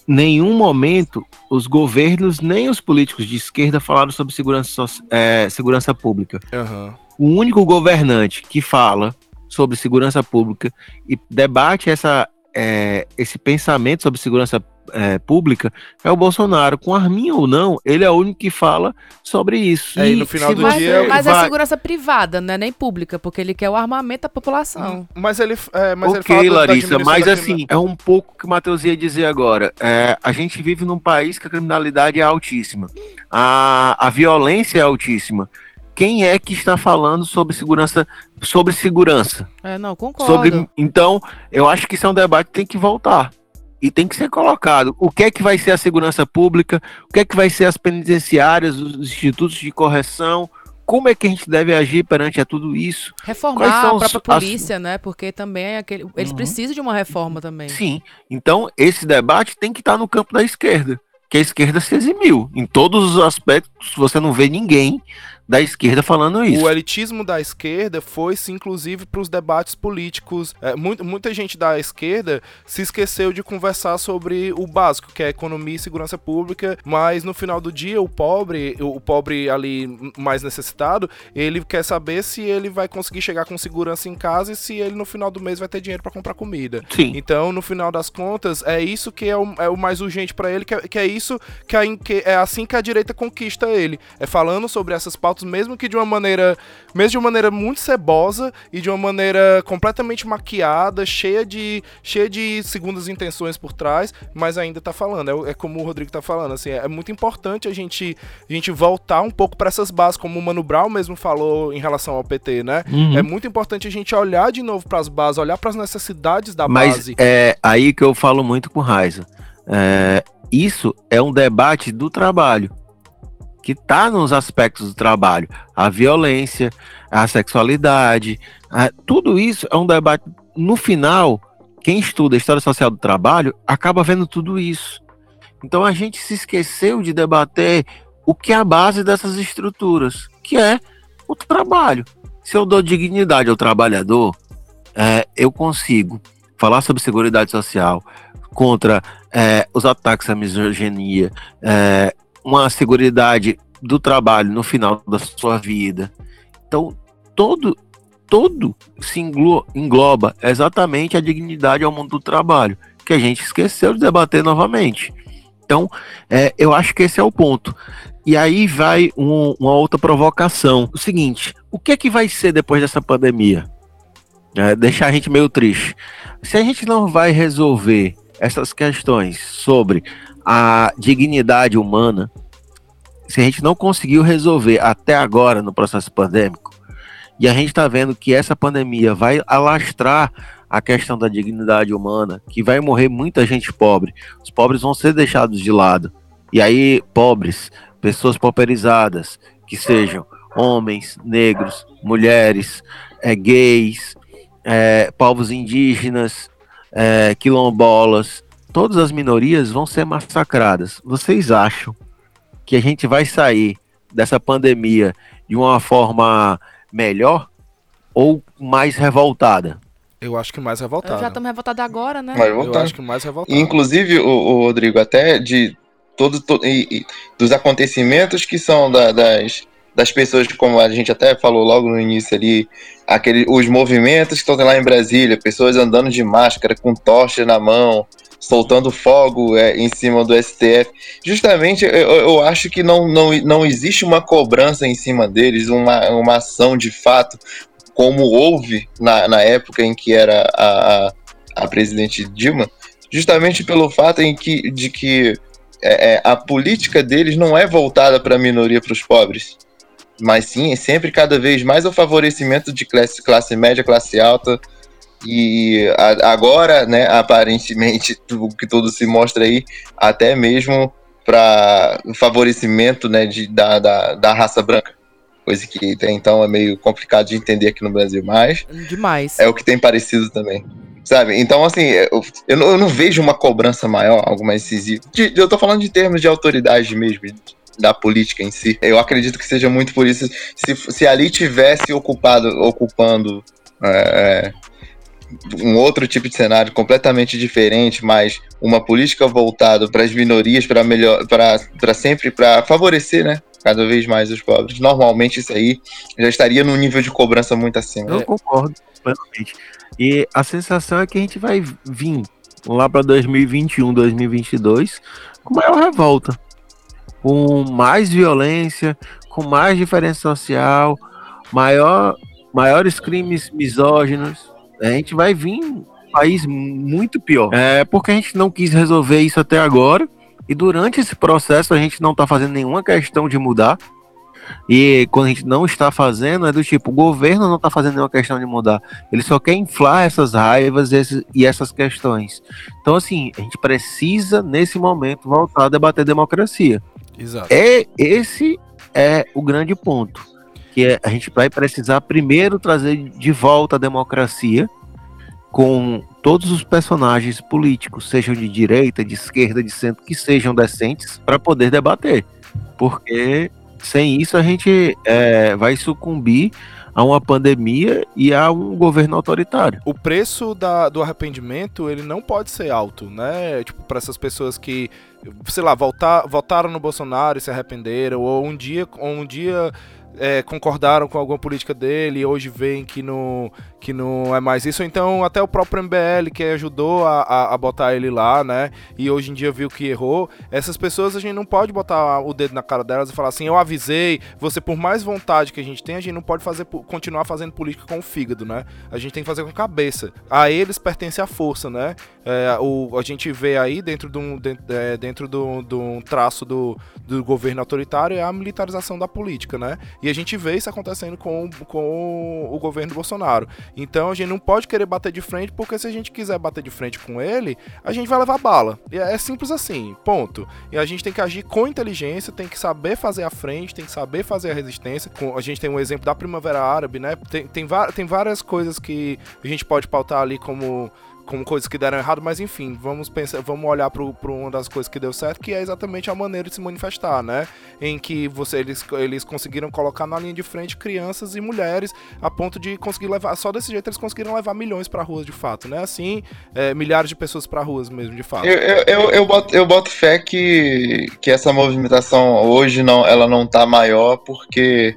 C: nenhum momento os governos nem os políticos de esquerda falaram sobre segurança, é, segurança pública. Uhum. O único governante que fala sobre segurança pública e debate essa, é, esse pensamento sobre segurança é, pública é o Bolsonaro. Com arminha ou não, ele é o único que fala sobre isso.
A: É, e no final do
B: Mas,
A: dia.
B: mas é
C: vai-
B: segurança privada, não é nem pública, porque ele quer o armamento da população.
A: Mas ele, é, mas ele
C: ok,
A: da
C: Larissa, mas
A: da
C: assim, é um pouco o que o Matheus ia dizer agora. É, a gente vive num país que a criminalidade é altíssima. A, a violência é altíssima. Quem é que está falando sobre segurança? Sobre segurança.
B: É, não, concordo.
C: Sobre, então, eu acho que isso é um debate que tem que voltar. E tem que ser colocado. O que é que vai ser a segurança pública? O que é que vai ser as penitenciárias, os institutos de correção? Como é que a gente deve agir perante a tudo isso?
B: Reformar a
C: os-
B: própria
C: as-
B: polícia, né? Porque também é aquele, eles
C: Uhum.
B: precisam de uma reforma também.
C: Sim. Então, esse debate tem que estar no campo da esquerda. Que a esquerda se eximiu. Em todos os aspectos, você não vê ninguém da esquerda falando isso.
A: O elitismo da esquerda foi-se, inclusive, para os debates políticos. É, muito- muita gente da esquerda se esqueceu de conversar sobre o básico, que é economia e segurança pública, mas no final do dia, o pobre, o pobre ali mais necessitado, ele quer saber se ele vai conseguir chegar com segurança em casa e se ele no final do mês vai ter dinheiro para comprar comida.
C: Sim.
A: Então, no final das contas, é isso que é o, é o mais urgente pra ele, que é, que é isso que, a, que é assim que a direita conquista ele. É falando sobre essas pautas, mesmo que de uma maneira, mesmo de uma maneira muito cebosa e de uma maneira completamente maquiada, cheia de, cheia de segundas intenções por trás, mas ainda tá falando. É, o- é como o Rodrigo tá falando, assim, é, muito importante a gente, a gente voltar um pouco pra essas bases, como o Mano Brown mesmo falou em relação ao PT, né?
C: Uhum.
A: É muito importante a gente olhar de novo pras bases, olhar pras necessidades da
C: Mas
A: base.
C: é aí que eu falo muito com Raiza. É, isso é um debate do trabalho, que está nos aspectos do trabalho. A violência, a sexualidade, a- tudo isso é um debate. No final, quem estuda a história social do trabalho acaba vendo tudo isso. Então a gente se esqueceu de debater o que é a base dessas estruturas, que é o trabalho. Se eu dou dignidade ao trabalhador, é, eu consigo falar sobre segurança social, contra é, os ataques à misoginia, é, uma segurança do trabalho no final da sua vida. Então, todo, todo se englo- engloba exatamente a dignidade ao mundo do trabalho, que a gente esqueceu de debater novamente. Então, é, eu acho que esse é o ponto. E aí vai um- uma outra provocação. O seguinte, o que é que vai ser depois dessa pandemia? É, deixar a gente meio triste. Se a gente não vai resolver essas questões sobre a dignidade humana, se a gente não conseguiu resolver até agora no processo pandêmico, e a gente está vendo que essa pandemia vai alastrar a questão da dignidade humana, que vai morrer muita gente pobre, os pobres vão ser deixados de lado. E aí, pobres, pessoas pauperizadas, que sejam homens, negros, mulheres, é, gays, é, povos indígenas, é, quilombolas, todas as minorias vão ser massacradas. Vocês acham que a gente vai sair dessa pandemia de uma forma melhor ou mais revoltada?
A: Eu acho que mais
B: Eu
A: revoltado.
B: já estamos revoltados agora, né?
D: Mas
A: Eu
D: voltar.
A: acho que mais revoltado.
D: E, inclusive, o, o Rodrigo, até de todo, to- e- e dos acontecimentos que são da- das, das pessoas, como a gente até falou logo no início ali, aquele, os movimentos que estão lá em Brasília, pessoas andando de máscara, com tocha na mão, soltando fogo é, em cima do STF. Justamente, eu, eu acho que não, não, não existe uma cobrança em cima deles, uma, uma ação de fato, como houve na, na época em que era a, a, a presidente Dilma, justamente pelo fato em que, de que é, é, a política deles não é voltada para a minoria, para os pobres, mas sim é sempre cada vez mais o favorecimento de classe, classe média, classe alta. E a- agora, né, aparentemente, [laughs] o que tudo se mostra aí, até mesmo para favorecimento né, de, da, da, da raça branca. Coisa que até então é meio complicado de entender aqui no Brasil, mas
B: Demais.
D: é o que tem parecido também. Sabe? Então, assim, eu, eu, não, eu não vejo uma cobrança maior, algo mais incisivo. De- eu tô falando de termos de autoridade mesmo, da política em si. Eu acredito que seja muito por isso. Se, se ali tivesse ocupado, ocupando é, um outro tipo de cenário completamente diferente, mas uma política voltada para as minorias, para melhor, para sempre para favorecer, né? Cada vez mais os pobres. Normalmente isso aí já estaria num nível de cobrança muito acima.
C: Eu concordo plenamente. E a sensação é que a gente vai vir lá para 2021, 2022, com maior revolta, com mais violência, com mais diferença social, maior, maiores crimes misóginos. A gente vai vir um país muito pior. É porque a gente não quis resolver isso até agora. E durante esse processo a gente não está fazendo nenhuma questão de mudar. E quando a gente não está fazendo, é do tipo, o governo não está fazendo nenhuma questão de mudar. Ele só quer inflar essas raivas esses, e essas questões. Então, assim, a gente precisa, nesse momento, voltar a debater democracia.
A: Exato.
C: É, esse é o grande ponto. Que é, a gente vai precisar primeiro trazer de volta a democracia com todos os personagens políticos, sejam de direita, de esquerda, de centro, que sejam decentes, para poder debater. Porque sem isso a gente é, vai sucumbir a uma pandemia e a um governo autoritário.
A: O preço da, do arrependimento, ele não pode ser alto, né? Tipo, para essas pessoas que, sei lá, voltar, votaram no Bolsonaro e se arrependeram, ou um dia, ou um dia é, concordaram com alguma política dele e hoje veem que não, que não é mais isso. Então, até o próprio MBL que ajudou a, a, a, botar ele lá, né? E hoje em dia viu que errou. Essas pessoas a gente não pode botar o dedo na cara delas e falar assim: eu avisei, você, por mais vontade que a gente tem, a gente não pode fazer, continuar fazendo política com o fígado, né? A gente tem que fazer com a cabeça. A eles pertence a força, né? É, o, a gente vê aí dentro de um, dentro, é, dentro do, do um traço do, do governo autoritário é a militarização da política, né? E a gente vê isso acontecendo com, com o governo Bolsonaro. Então a gente não pode querer bater de frente, porque se a gente quiser bater de frente com ele, a gente vai levar bala. E é simples assim, ponto. E a gente tem que agir com inteligência, tem que saber fazer a frente, tem que saber fazer a resistência. A gente tem um exemplo da Primavera Árabe, né? Tem, tem, tem várias coisas que a gente pode pautar ali como como coisas que deram errado, mas enfim, vamos pensar, vamos olhar para uma das coisas que deu certo, que é exatamente a maneira de se manifestar, né? Em que você eles, eles conseguiram colocar na linha de frente crianças e mulheres a ponto de conseguir levar, só desse jeito eles conseguiram levar milhões para ruas de fato, né? Assim, é, milhares de pessoas para ruas mesmo de fato.
D: Eu, eu, eu, eu, boto, eu boto fé que, que essa movimentação hoje não, ela não tá maior porque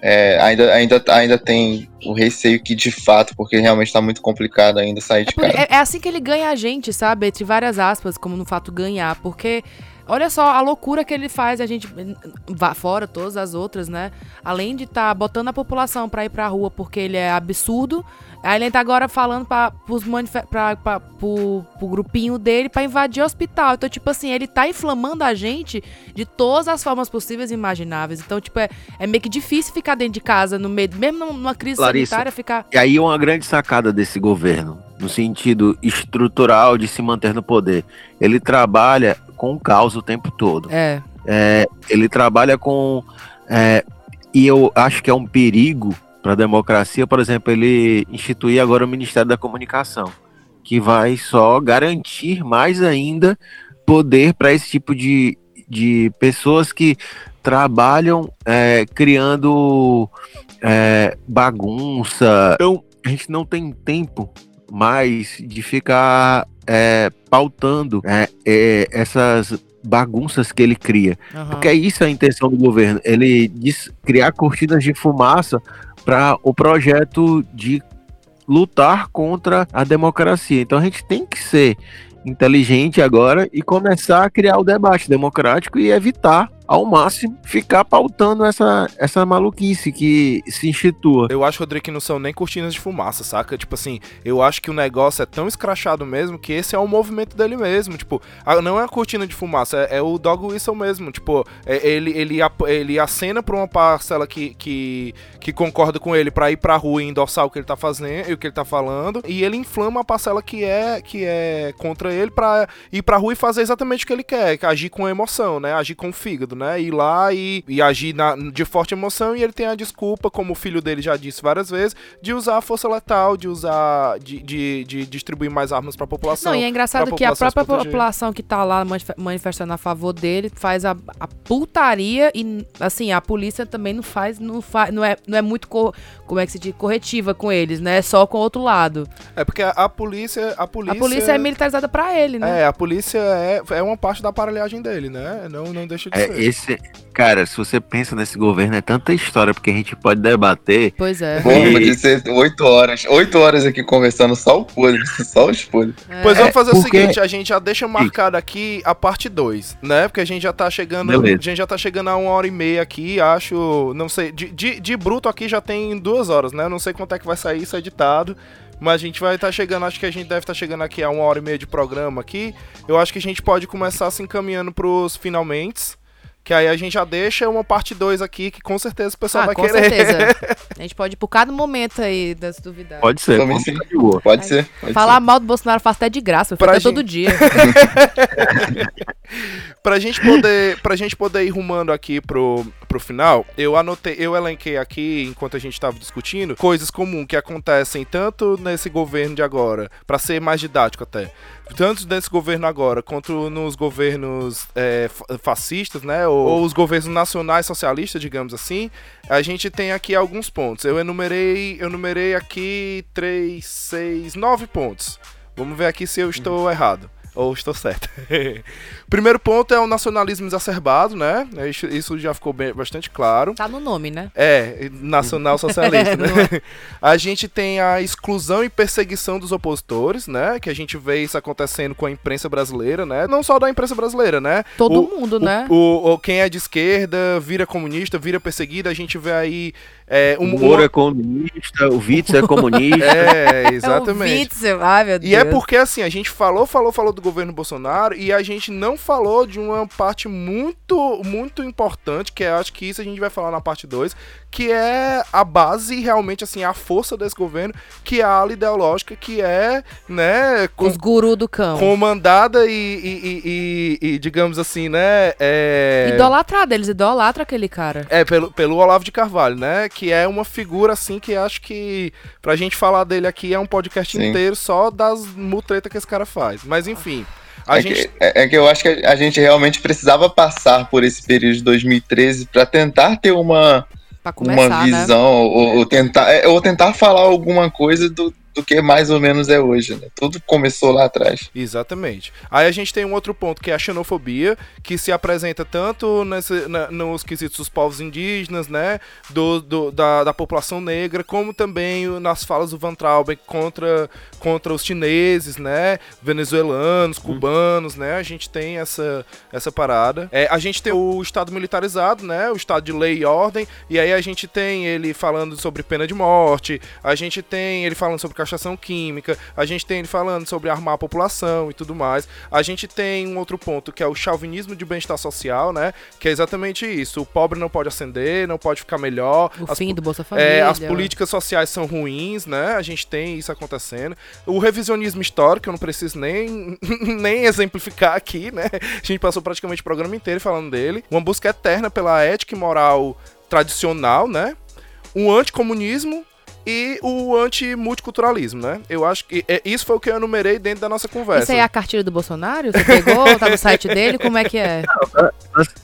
D: é, ainda, ainda, ainda tem o receio que de fato, porque realmente tá muito complicado ainda sair de
B: é
D: casa.
B: É, é, assim que ele ganha a gente, sabe? Entre várias aspas, como no fato ganhar, porque olha só a loucura que ele faz, a gente fora todas as outras, né? Além de estar tá botando a população para ir pra rua porque ele é absurdo, Aí ele tá agora falando pra, pros pra, pra, pro, pro grupinho dele pra invadir o hospital. Então, tipo assim, ele tá inflamando a gente de todas as formas possíveis e imagináveis. Então, tipo, é, é meio que difícil ficar dentro de casa, no meio, mesmo numa crise Larissa, sanitária, ficar.
C: E aí uma grande sacada desse governo, no sentido estrutural de se manter no poder. Ele trabalha com o caos o tempo todo.
B: É.
C: é ele trabalha com. É, e eu acho que é um perigo para a democracia, por exemplo, ele instituir agora o Ministério da Comunicação, que vai só garantir mais ainda poder para esse tipo de, de pessoas que trabalham é, criando é, bagunça. Então, a gente não tem tempo mais de ficar é, pautando é, é, essas bagunças que ele cria. Uhum. Porque é isso a intenção do governo. Ele diz criar cortinas de fumaça para o projeto de lutar contra a democracia. Então a gente tem que ser inteligente agora e começar a criar o debate democrático e evitar ao máximo, ficar pautando essa, essa maluquice que se institua.
A: Eu acho, Rodrigo, que não são nem cortinas de fumaça, saca? Tipo assim, eu acho que o negócio é tão escrachado mesmo que esse é o movimento dele mesmo. Tipo, não é a cortina de fumaça, é, é o dog whistle mesmo. Tipo, é, ele, ele, ele acena pra uma parcela que, que, que concorda com ele pra ir pra rua e endossar o que ele tá fazendo e o que ele tá falando. E ele inflama a parcela que é, que é contra ele pra ir pra rua e fazer exatamente o que ele quer, agir com emoção, né? Agir com o fígado né? Ir lá e, e agir na, de forte emoção e ele tem a desculpa, como o filho dele já disse várias vezes, de usar a força letal, de usar, de, de, de distribuir mais armas para a população.
B: Não, e é engraçado que a própria população que tá lá manifestando a favor dele faz a, a putaria e, assim, a polícia também não faz, não, faz, não, é, não é muito, co, como é que se diz, corretiva com eles, né? É só com o outro lado.
A: É porque a, a polícia, a polícia.
B: A polícia é militarizada pra ele, né?
A: É, a polícia é, é uma parte da aparelhagem dele, né? Não, não deixa de
C: É,
A: ser.
C: Esse, cara, se você pensa nesse governo, é tanta história, porque a gente pode debater.
B: Pois é.
D: Oito horas. Oito horas aqui conversando só o podre, [laughs] só os podres.
A: Pois
B: É.
A: vamos fazer
C: porque-
A: o seguinte, a gente já deixa marcado aqui a parte 2, né? Porque a gente já tá chegando,
C: Beleza.
A: a gente já tá chegando a uma hora e meia aqui, acho, não sei, de, de, de bruto aqui já tem duas horas, né? Não sei quanto é que vai sair isso editado, mas a gente vai estar chegando, acho que a gente deve estar chegando aqui a uma hora e meia de programa aqui. Eu acho que a gente pode começar se encaminhando pros finalmente, que aí a gente já deixa uma parte 2 aqui, que com certeza o pessoal
B: Ah,
A: vai
B: com
A: querer.
B: certeza. [laughs] A gente pode ir por cada momento aí das duvidades.
C: Pode ser,
D: Também
C: pode
D: sim. Pode ser. Pode
B: Falar mal do Bolsonaro eu faço até de graça, eu
A: Pra
B: faço até
A: gente-
B: todo dia. [laughs]
A: Pra gente poder, pra gente poder ir rumando aqui pro, pro final, eu anotei, eu elenquei aqui, enquanto a gente tava discutindo, coisas comuns que acontecem tanto nesse governo de agora, pra ser mais didático até, tanto nesse governo agora, quanto nos governos é, fa- fascistas, né, ou, ou os governos nacionais socialistas, digamos assim, a gente tem aqui alguns pontos. Eu enumerei, eu enumerei aqui três, seis, nove pontos. Vamos ver aqui se eu estou errado. Ou estou certo. [laughs] Primeiro ponto é o nacionalismo exacerbado, né? Isso, isso já ficou bem- bastante claro.
B: Tá no nome, né?
A: É, nacional socialista, [laughs] né? A gente tem a exclusão e perseguição dos opositores, né? Que a gente vê isso acontecendo com a imprensa brasileira, né? Não só da imprensa brasileira, né?
B: Todo
A: O-
B: mundo, né?
A: O, o- quem é de esquerda vira comunista, vira perseguido. A gente vê aí é, um,
C: O Moro é comunista, o Witz é [laughs] comunista.
A: É, [laughs]
B: É o
A: exatamente.
B: Witzel. Ai, meu Deus.
A: E é porque assim, a gente falou, falou, falou do governo Bolsonaro e a gente não falou de uma parte muito, muito importante, que eu acho que isso a gente vai falar na parte 2, que é a base e realmente assim, a força desse governo, que é a ala ideológica, que é, né, com-
B: Os gurus do cão.
A: comandada e, e- e- e- e, digamos assim, né, é...
B: Idolatrado, eles idolatram aquele cara.
A: É, pelo, pelo Olavo de Carvalho, né? Que é uma figura, assim, que acho que pra gente falar dele aqui é um podcast
D: Sim.
A: inteiro só das mutretas que esse cara faz. Mas enfim, a
D: é,
A: gente.
D: que, é, é que eu acho que a gente realmente precisava passar por esse período de 2013 para tentar ter uma,
B: começar,
D: uma
B: né?
D: visão, ou, ou tentar, é, ou tentar falar alguma coisa do, do que mais ou menos é hoje. Né? Tudo começou lá atrás.
A: Exatamente. Aí a gente tem um outro ponto que é a xenofobia, que se apresenta tanto nesse, na- nos quesitos dos povos indígenas, né? Do, do- da, da população negra, como também o- nas falas do Van Trauben contra, contra os chineses, né? Venezuelanos, cubanos, né? A gente tem essa, essa parada. É, a gente tem o Estado militarizado, né? O Estado de lei e ordem. E aí a gente tem ele falando sobre pena de morte, a gente tem ele falando sobre castração química, a gente tem ele falando sobre armar a população e tudo mais. A gente tem um outro ponto que é o chauvinismo de bem-estar social, né? Que é exatamente isso. O pobre não pode ascender, não pode ficar melhor.
B: O
A: As
B: fim do Bolsa Família.
A: é, as políticas sociais são ruins, né? A gente tem isso acontecendo. O revisionismo histórico, eu não preciso nem, [laughs] nem exemplificar aqui, né? A gente passou praticamente o programa inteiro falando dele. Uma busca eterna pela ética e moral tradicional, né? O anticomunismo e o antimulticulturalismo, né? Eu acho que é, isso foi o que eu enumerei dentro da nossa conversa.
B: Isso aí é a cartilha do Bolsonaro? Você pegou? tá no site dele? Como é que é? [laughs]
C: Tá,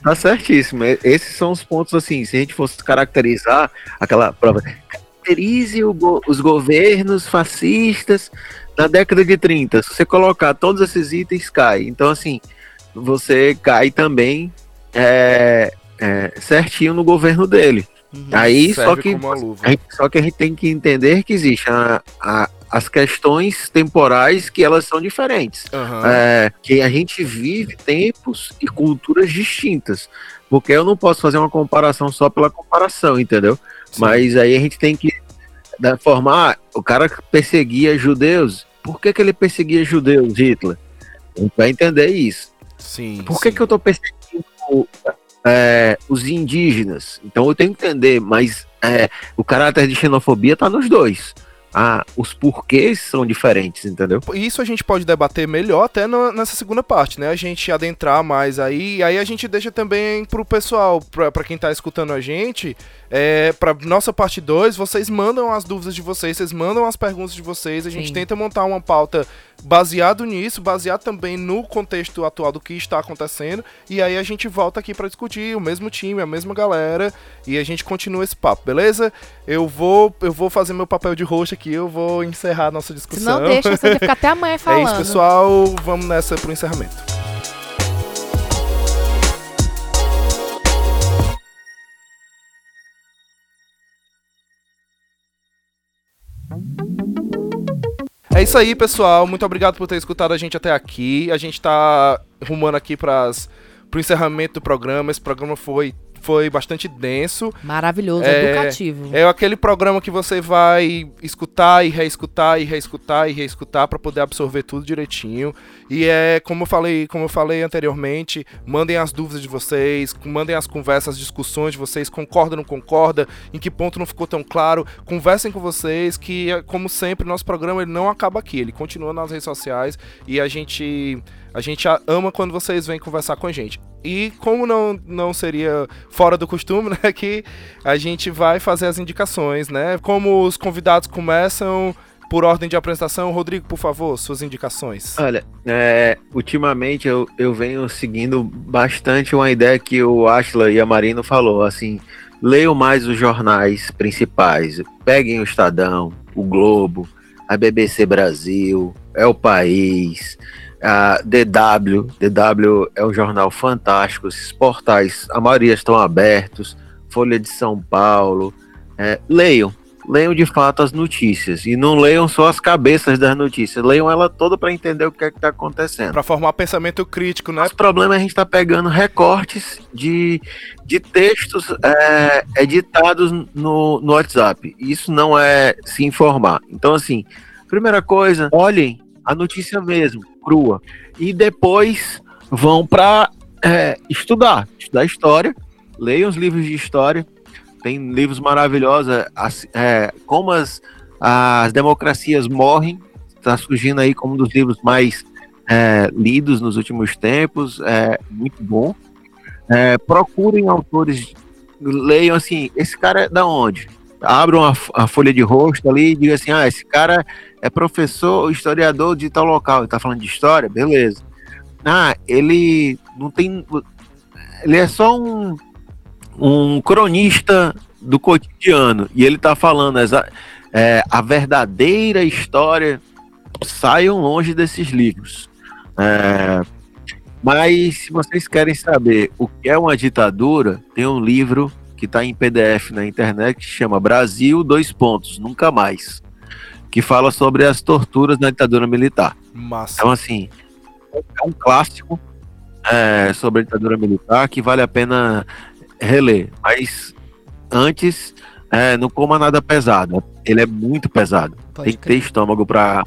C: tá certíssimo. E- Esses são os pontos, assim, se a gente fosse caracterizar aquela prova. Caracterize go- os governos fascistas na década de 30. Se você colocar todos esses itens, cai. Então, assim, você cai também é, é, certinho no governo dele.
B: Uhum.
C: Aí, só que,
A: como uma luva.
C: a gente- só que a gente tem que entender que existe a- a- as questões temporais que elas são diferentes.
A: Aham.
C: É, que a gente vive tempos e culturas distintas. Porque eu não posso fazer uma comparação só pela comparação, entendeu?
A: Sim.
C: Mas aí a gente tem que né, formar. O cara que perseguia judeus. Por que, que ele perseguia judeus, Hitler? A gente vai entender isso.
A: Sim.
C: Por que,
A: sim.
C: que eu tô perseguindo é, os indígenas? Então eu tenho que entender, mas é, o caráter de xenofobia tá nos dois. Ah, os porquês são diferentes, entendeu?
A: Isso a gente pode debater melhor até nessa segunda parte, né? A gente adentrar mais aí. Aí a gente deixa também pro pessoal, pra, pra quem tá escutando a gente, é, pra nossa parte 2, vocês mandam as dúvidas de vocês, vocês mandam as perguntas de vocês. A gente
B: Sim.
A: tenta montar uma pauta baseado nisso, baseado também no contexto atual do que está acontecendo. E aí a gente volta aqui pra discutir, o mesmo time, a mesma galera. E a gente continua esse papo, beleza? Eu vou, eu vou fazer meu papel de host aqui eu vou encerrar a nossa
B: Se
A: discussão.
B: não deixa, você ficar até amanhã [laughs]
A: É
B: falando.
A: isso, pessoal. Vamos nessa pro encerramento. É isso aí, pessoal. Muito obrigado por ter escutado a gente até aqui. A gente tá rumando aqui pras, pro encerramento do programa. Esse programa foi, foi bastante denso.
B: Maravilhoso,
A: É,
B: educativo.
A: É aquele programa que você vai escutar e reescutar e reescutar e reescutar para poder absorver tudo direitinho. E é como eu falei, como eu falei anteriormente, mandem as dúvidas de vocês, mandem as conversas, as discussões de vocês, concorda, não concorda, em que ponto não ficou tão claro, conversem com vocês que como sempre nosso programa ele não acaba aqui, ele continua nas redes sociais e a gente a gente ama quando vocês vêm conversar com a gente. E como não, não seria fora do costume, [laughs] né, que a gente vai fazer as indicações, né? Como os convidados começam por ordem de apresentação, Rodrigo, por favor, suas indicações.
C: Olha, é, ultimamente eu, eu venho seguindo bastante uma ideia que o Ashla e a Marino falou, assim, leiam mais os jornais principais, peguem o Estadão, o Globo, a BBC Brasil, é o País, a DW, DW é um jornal fantástico, esses portais, a maioria estão abertos, Folha de São Paulo, é, leiam, leiam de fato as notícias e não leiam só as cabeças das notícias, leiam ela toda para entender o que é que está acontecendo.
A: Pra formar pensamento crítico, né?
C: Mas o problema é a gente estar pegando recortes de, de textos é, editados no, no WhatsApp. Isso não é se informar. Então, assim, primeira coisa, olhem a notícia mesmo, crua. E depois vão para estudar, estudar história, leiam os livros de história. Tem livros maravilhosos, assim, é, como as, as democracias morrem, está surgindo aí como um dos livros mais é, lidos nos últimos tempos, é muito bom. É, procurem autores, leiam assim, esse cara é da onde? Abram a, a folha de rosto ali e digam assim, ah, esse cara é professor, historiador de tal local, ele tá falando de história, beleza. Ah, ele não tem, ele é só um, um cronista do cotidiano e ele tá falando exa- é, a verdadeira história, saiam longe desses livros. É, mas se vocês querem saber o que é uma ditadura, tem um livro que está em PDF na internet que chama Brasil dois pontos nunca mais, que fala sobre as torturas na ditadura militar.
A: Massa.
C: Então assim é um clássico é, sobre a ditadura militar que vale a pena reler. Mas antes é, não coma nada pesado. Ele é muito pesado.
B: Pode
C: Tem que ter estômago para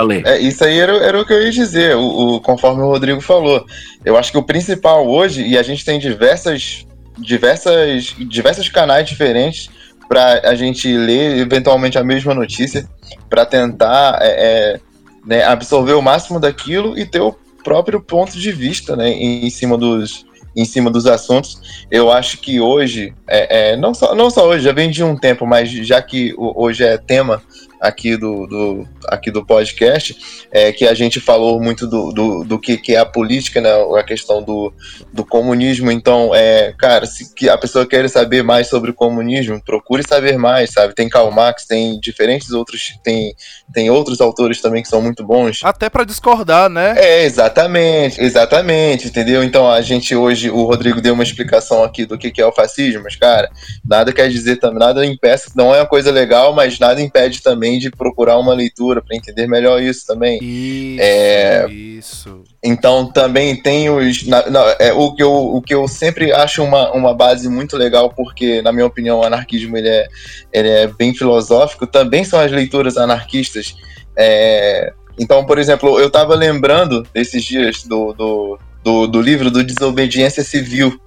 C: ler.
D: É, isso aí era, era o que eu ia dizer, o, o- conforme o Rodrigo falou. Eu acho que o principal hoje, e a gente tem diversas, diversas, diversos canais diferentes para a gente ler eventualmente a mesma notícia, para tentar é, é, né, absorver o máximo daquilo e ter o próprio ponto de vista né, em, cima dos em cima dos assuntos. Eu acho que hoje, é, é, não, só, não só hoje, já vem de um tempo, mas já que hoje é tema aqui do, do, aqui do podcast, é que a gente falou muito do, do, do que, que é a política, né, a questão do, do comunismo. Então, é, cara, se que a pessoa quer saber mais sobre o comunismo, procure saber mais, sabe? Tem Karl Marx, tem diferentes outros, tem, tem outros autores também que são muito bons.
A: Até pra discordar, né?
D: É, exatamente, exatamente, entendeu? Então a gente hoje, o Rodrigo deu uma explicação aqui do que, que é o fascismo, mas, cara, nada quer dizer também, nada impeça, não é uma coisa legal, mas nada impede também de procurar uma leitura para entender melhor isso também.
A: Isso,
D: É.
A: isso.
D: Então também tem os. na- na- é, o, que eu, o que eu sempre acho uma, uma base muito legal, porque, na minha opinião, o anarquismo ele é, ele é bem filosófico, também são as leituras anarquistas. É, então, por exemplo, eu estava lembrando desses dias do, do, do, do livro do Desobediência Civil,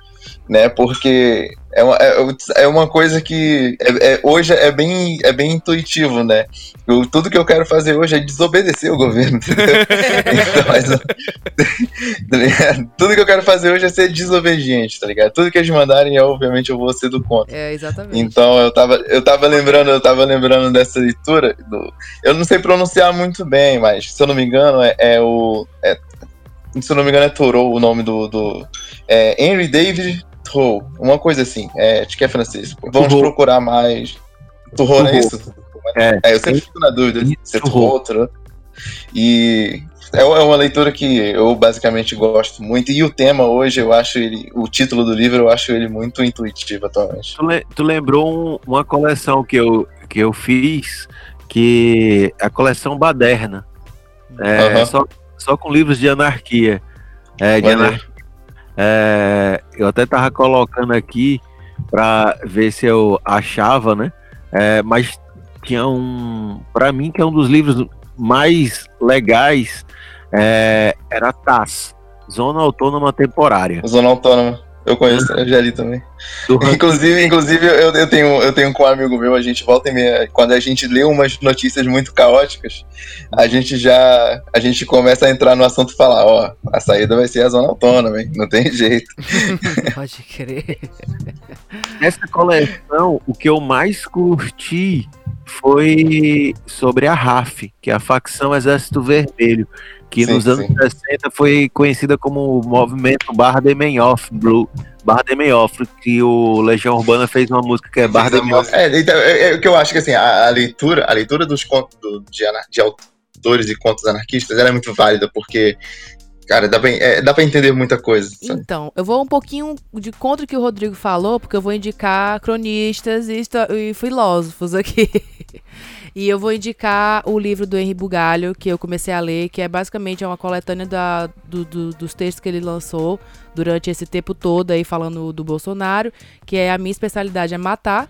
D: né? Porque é uma, é, é uma coisa que é- é- hoje é bem, é bem intuitivo, né? Eu- tudo que eu quero fazer hoje é desobedecer o governo. [laughs] Então, mas? [laughs] [laughs] Tudo que eu quero fazer hoje é ser desobediente, tá ligado? Tudo que eles mandarem, eu, obviamente, eu vou ser do contra.
B: É, exatamente.
D: Então eu tava, eu tava lembrando, eu tava lembrando dessa leitura. do- eu não sei pronunciar muito bem, mas se eu não me engano, é, é o. é- se eu não me engano, é Thoreau o nome do. do é Henry David Uma coisa assim. É, acho que é francês. Vamos procurar mais. Thoreau, não é isso? né? É, eu sempre fico na dúvida se é outro. E é, é uma leitura que eu basicamente gosto muito. E o tema hoje, eu acho ele. O título do livro, eu acho ele muito intuitivo atualmente.
C: Tu, le, tu lembrou um, uma coleção que eu, que eu fiz, que é a coleção Baderna. É, uhum. só, só com livros de anarquia. É, de anarquia. É, eu até tava colocando aqui para ver se eu achava, né? É, mas tinha um, para mim que é um dos livros mais legais é, era TAS, Zona Autônoma Temporária.
D: Zona Autônoma. Eu conheço, eu já li também. inclusive, inclusive eu, eu, tenho, eu tenho com um amigo meu, a gente volta e meia, quando a gente lê umas notícias muito caóticas, a gente já a gente começa a entrar no assunto e falar, ó, a saída vai ser a zona autônoma, hein? Não tem jeito. [laughs]
B: Pode crer.
C: Nessa coleção, o que eu mais curti foi sobre a RAF, que é a facção Exército Vermelho que sim, nos anos sim. 60 foi conhecida como o movimento Barra de Menhoff Blue. Barra de Menhoff, que o Legião Urbana fez uma música que é Barra de Menhoff.
D: É, então, é, é, o que eu acho que assim, a, a leitura, a leitura dos contos do, de, de, autores e contos anarquistas é muito válida, porque Cara, dá pra, é, dá pra entender muita coisa.
B: Sabe? Então, eu vou um pouquinho de contra o que o Rodrigo falou, porque eu vou indicar cronistas e, e filósofos aqui. [laughs] E eu vou indicar o livro do Henri Bugalho, que eu comecei a ler, que é basicamente uma coletânea da, do, do, dos textos que ele lançou durante esse tempo todo aí falando do Bolsonaro, que é a minha especialidade é matar.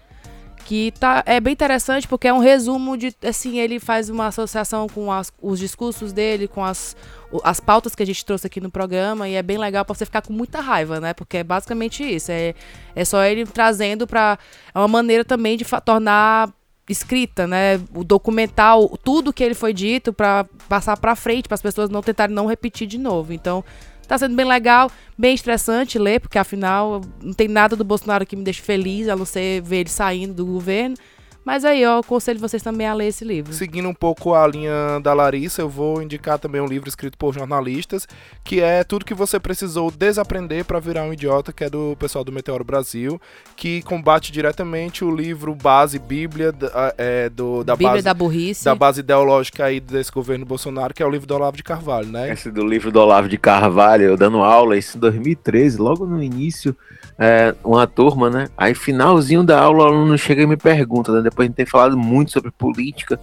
B: Que tá, é bem interessante porque é um resumo de. Assim, ele faz uma associação com as, os discursos dele, com as, as pautas que a gente trouxe aqui no programa, e é bem legal para você ficar com muita raiva, né? Porque é basicamente isso. É, é só ele trazendo para É uma maneira também de tornar escrita, né? O documental, tudo que ele foi dito para passar para frente, para as pessoas não tentarem não repetir de novo. Então, tá sendo bem legal, bem estressante ler, porque afinal não tem nada do Bolsonaro que me deixe feliz, a não ser ver ele saindo do governo. Mas aí, eu aconselho vocês também a ler esse livro.
A: Seguindo um pouco a linha da Larissa, eu vou indicar também um livro escrito por jornalistas, que é Tudo que você precisou desaprender para virar um idiota, que é do pessoal do Meteoro Brasil, que combate diretamente o livro base Bíblia é, do, da
B: Bíblia
A: base
B: da burrice.
A: da base ideológica aí desse governo Bolsonaro, que é o livro do Olavo de Carvalho, né?
C: Esse do livro do Olavo de Carvalho, eu dando aula isso em 2013, logo no início é, uma turma, né? Aí, finalzinho da aula, o aluno chega e me pergunta, né? Depois de ter falado muito sobre política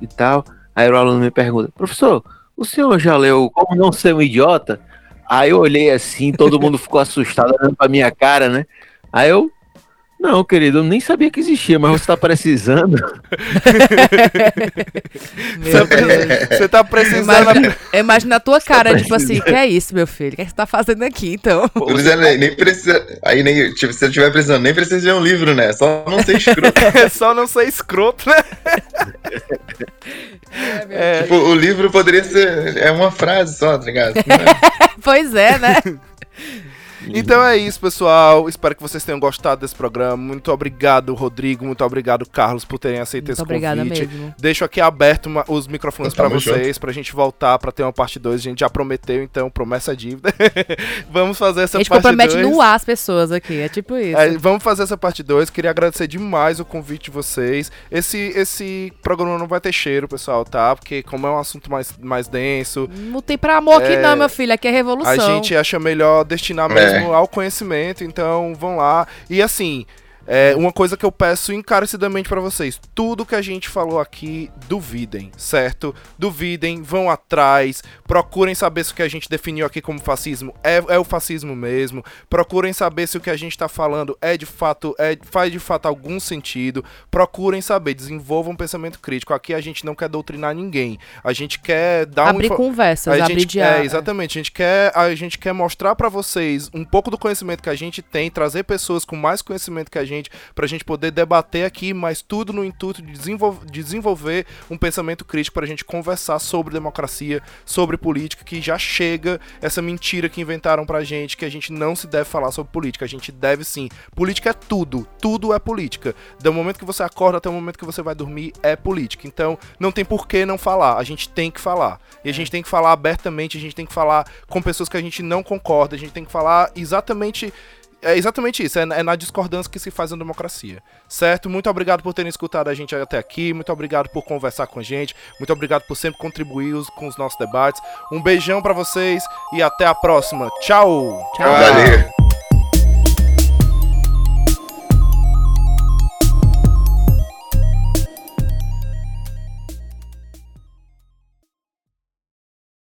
C: e tal. Aí o aluno me pergunta, professor, o senhor já leu Como Não Ser um Idiota? Aí eu olhei assim, todo mundo ficou assustado olhando pra minha cara, né? Aí eu, não, querido, eu nem sabia que existia, mas você tá precisando. [laughs]
A: você tá precisando.
B: Imagina, imagina a tua cara, tá tipo assim, que é isso, meu filho? O que, é que você tá fazendo aqui, então?
D: nem, nem precisa. Aí nem. Tipo, se eu estiver precisando, nem precisa de um livro, né? Só não ser escroto. [laughs]
A: é só não ser escroto, né?
D: É, tipo, o livro poderia ser. É uma frase só, tá ligado? É? [laughs]
B: pois é, né?
A: Então é isso, pessoal. Espero que vocês tenham gostado desse programa. Muito obrigado, Rodrigo. Muito obrigado, Carlos, por terem aceito muito esse obrigada convite. Mesmo. Deixo aqui aberto uma, os microfones para vocês, junto. pra gente voltar para ter uma parte 2. A gente já prometeu, então, promessa dívida. [laughs] vamos fazer essa parte 2. A gente
B: compromete no ar as pessoas aqui, é tipo isso. É,
A: vamos fazer essa parte 2. Queria agradecer demais o convite de vocês. Esse, esse programa não vai ter cheiro, pessoal, tá? Porque como é um assunto mais, mais denso...
B: Não tem pra amor é, aqui não, meu filho. Aqui é revolução.
A: A gente acha melhor destinar mesmo mesmo ao conhecimento, então vão lá. E assim, é, uma coisa que eu peço encarecidamente para vocês: tudo que a gente falou aqui, duvidem, certo? Duvidem, vão atrás, procurem saber se o que a gente definiu aqui como fascismo é, é o fascismo mesmo. Procurem saber se o que a gente está falando é de fato, é, faz de fato algum sentido. Procurem saber, desenvolvam um pensamento crítico. Aqui a gente não quer doutrinar ninguém. A gente quer dar
B: abrir
A: um,
B: conversas,
A: a
B: abrir
A: gente,
B: diálogo.
A: É, exatamente. A gente quer, a gente quer mostrar para vocês um pouco do conhecimento que a gente tem, trazer pessoas com mais conhecimento que a gente gente, para a gente poder debater aqui, mas tudo no intuito de desenvolver, desenvolver um pensamento crítico para a gente conversar sobre democracia, sobre política, que já chega essa mentira que inventaram pra gente, que a gente não se deve falar sobre política, a gente deve sim. Política é tudo, tudo é política. Do momento que você acorda até o momento que você vai dormir é política. Então, não tem por que não falar, a gente tem que falar. E a gente tem que falar abertamente, a gente tem que falar com pessoas que a gente não concorda, a gente tem que falar exatamente é exatamente isso, é, é na discordância que se faz a democracia. Certo? Muito obrigado por terem escutado a gente até aqui, muito obrigado por conversar com a gente, muito obrigado por sempre contribuir com os nossos debates. Um beijão pra vocês e até a próxima. Tchau!
B: Tchau.
D: Valeu.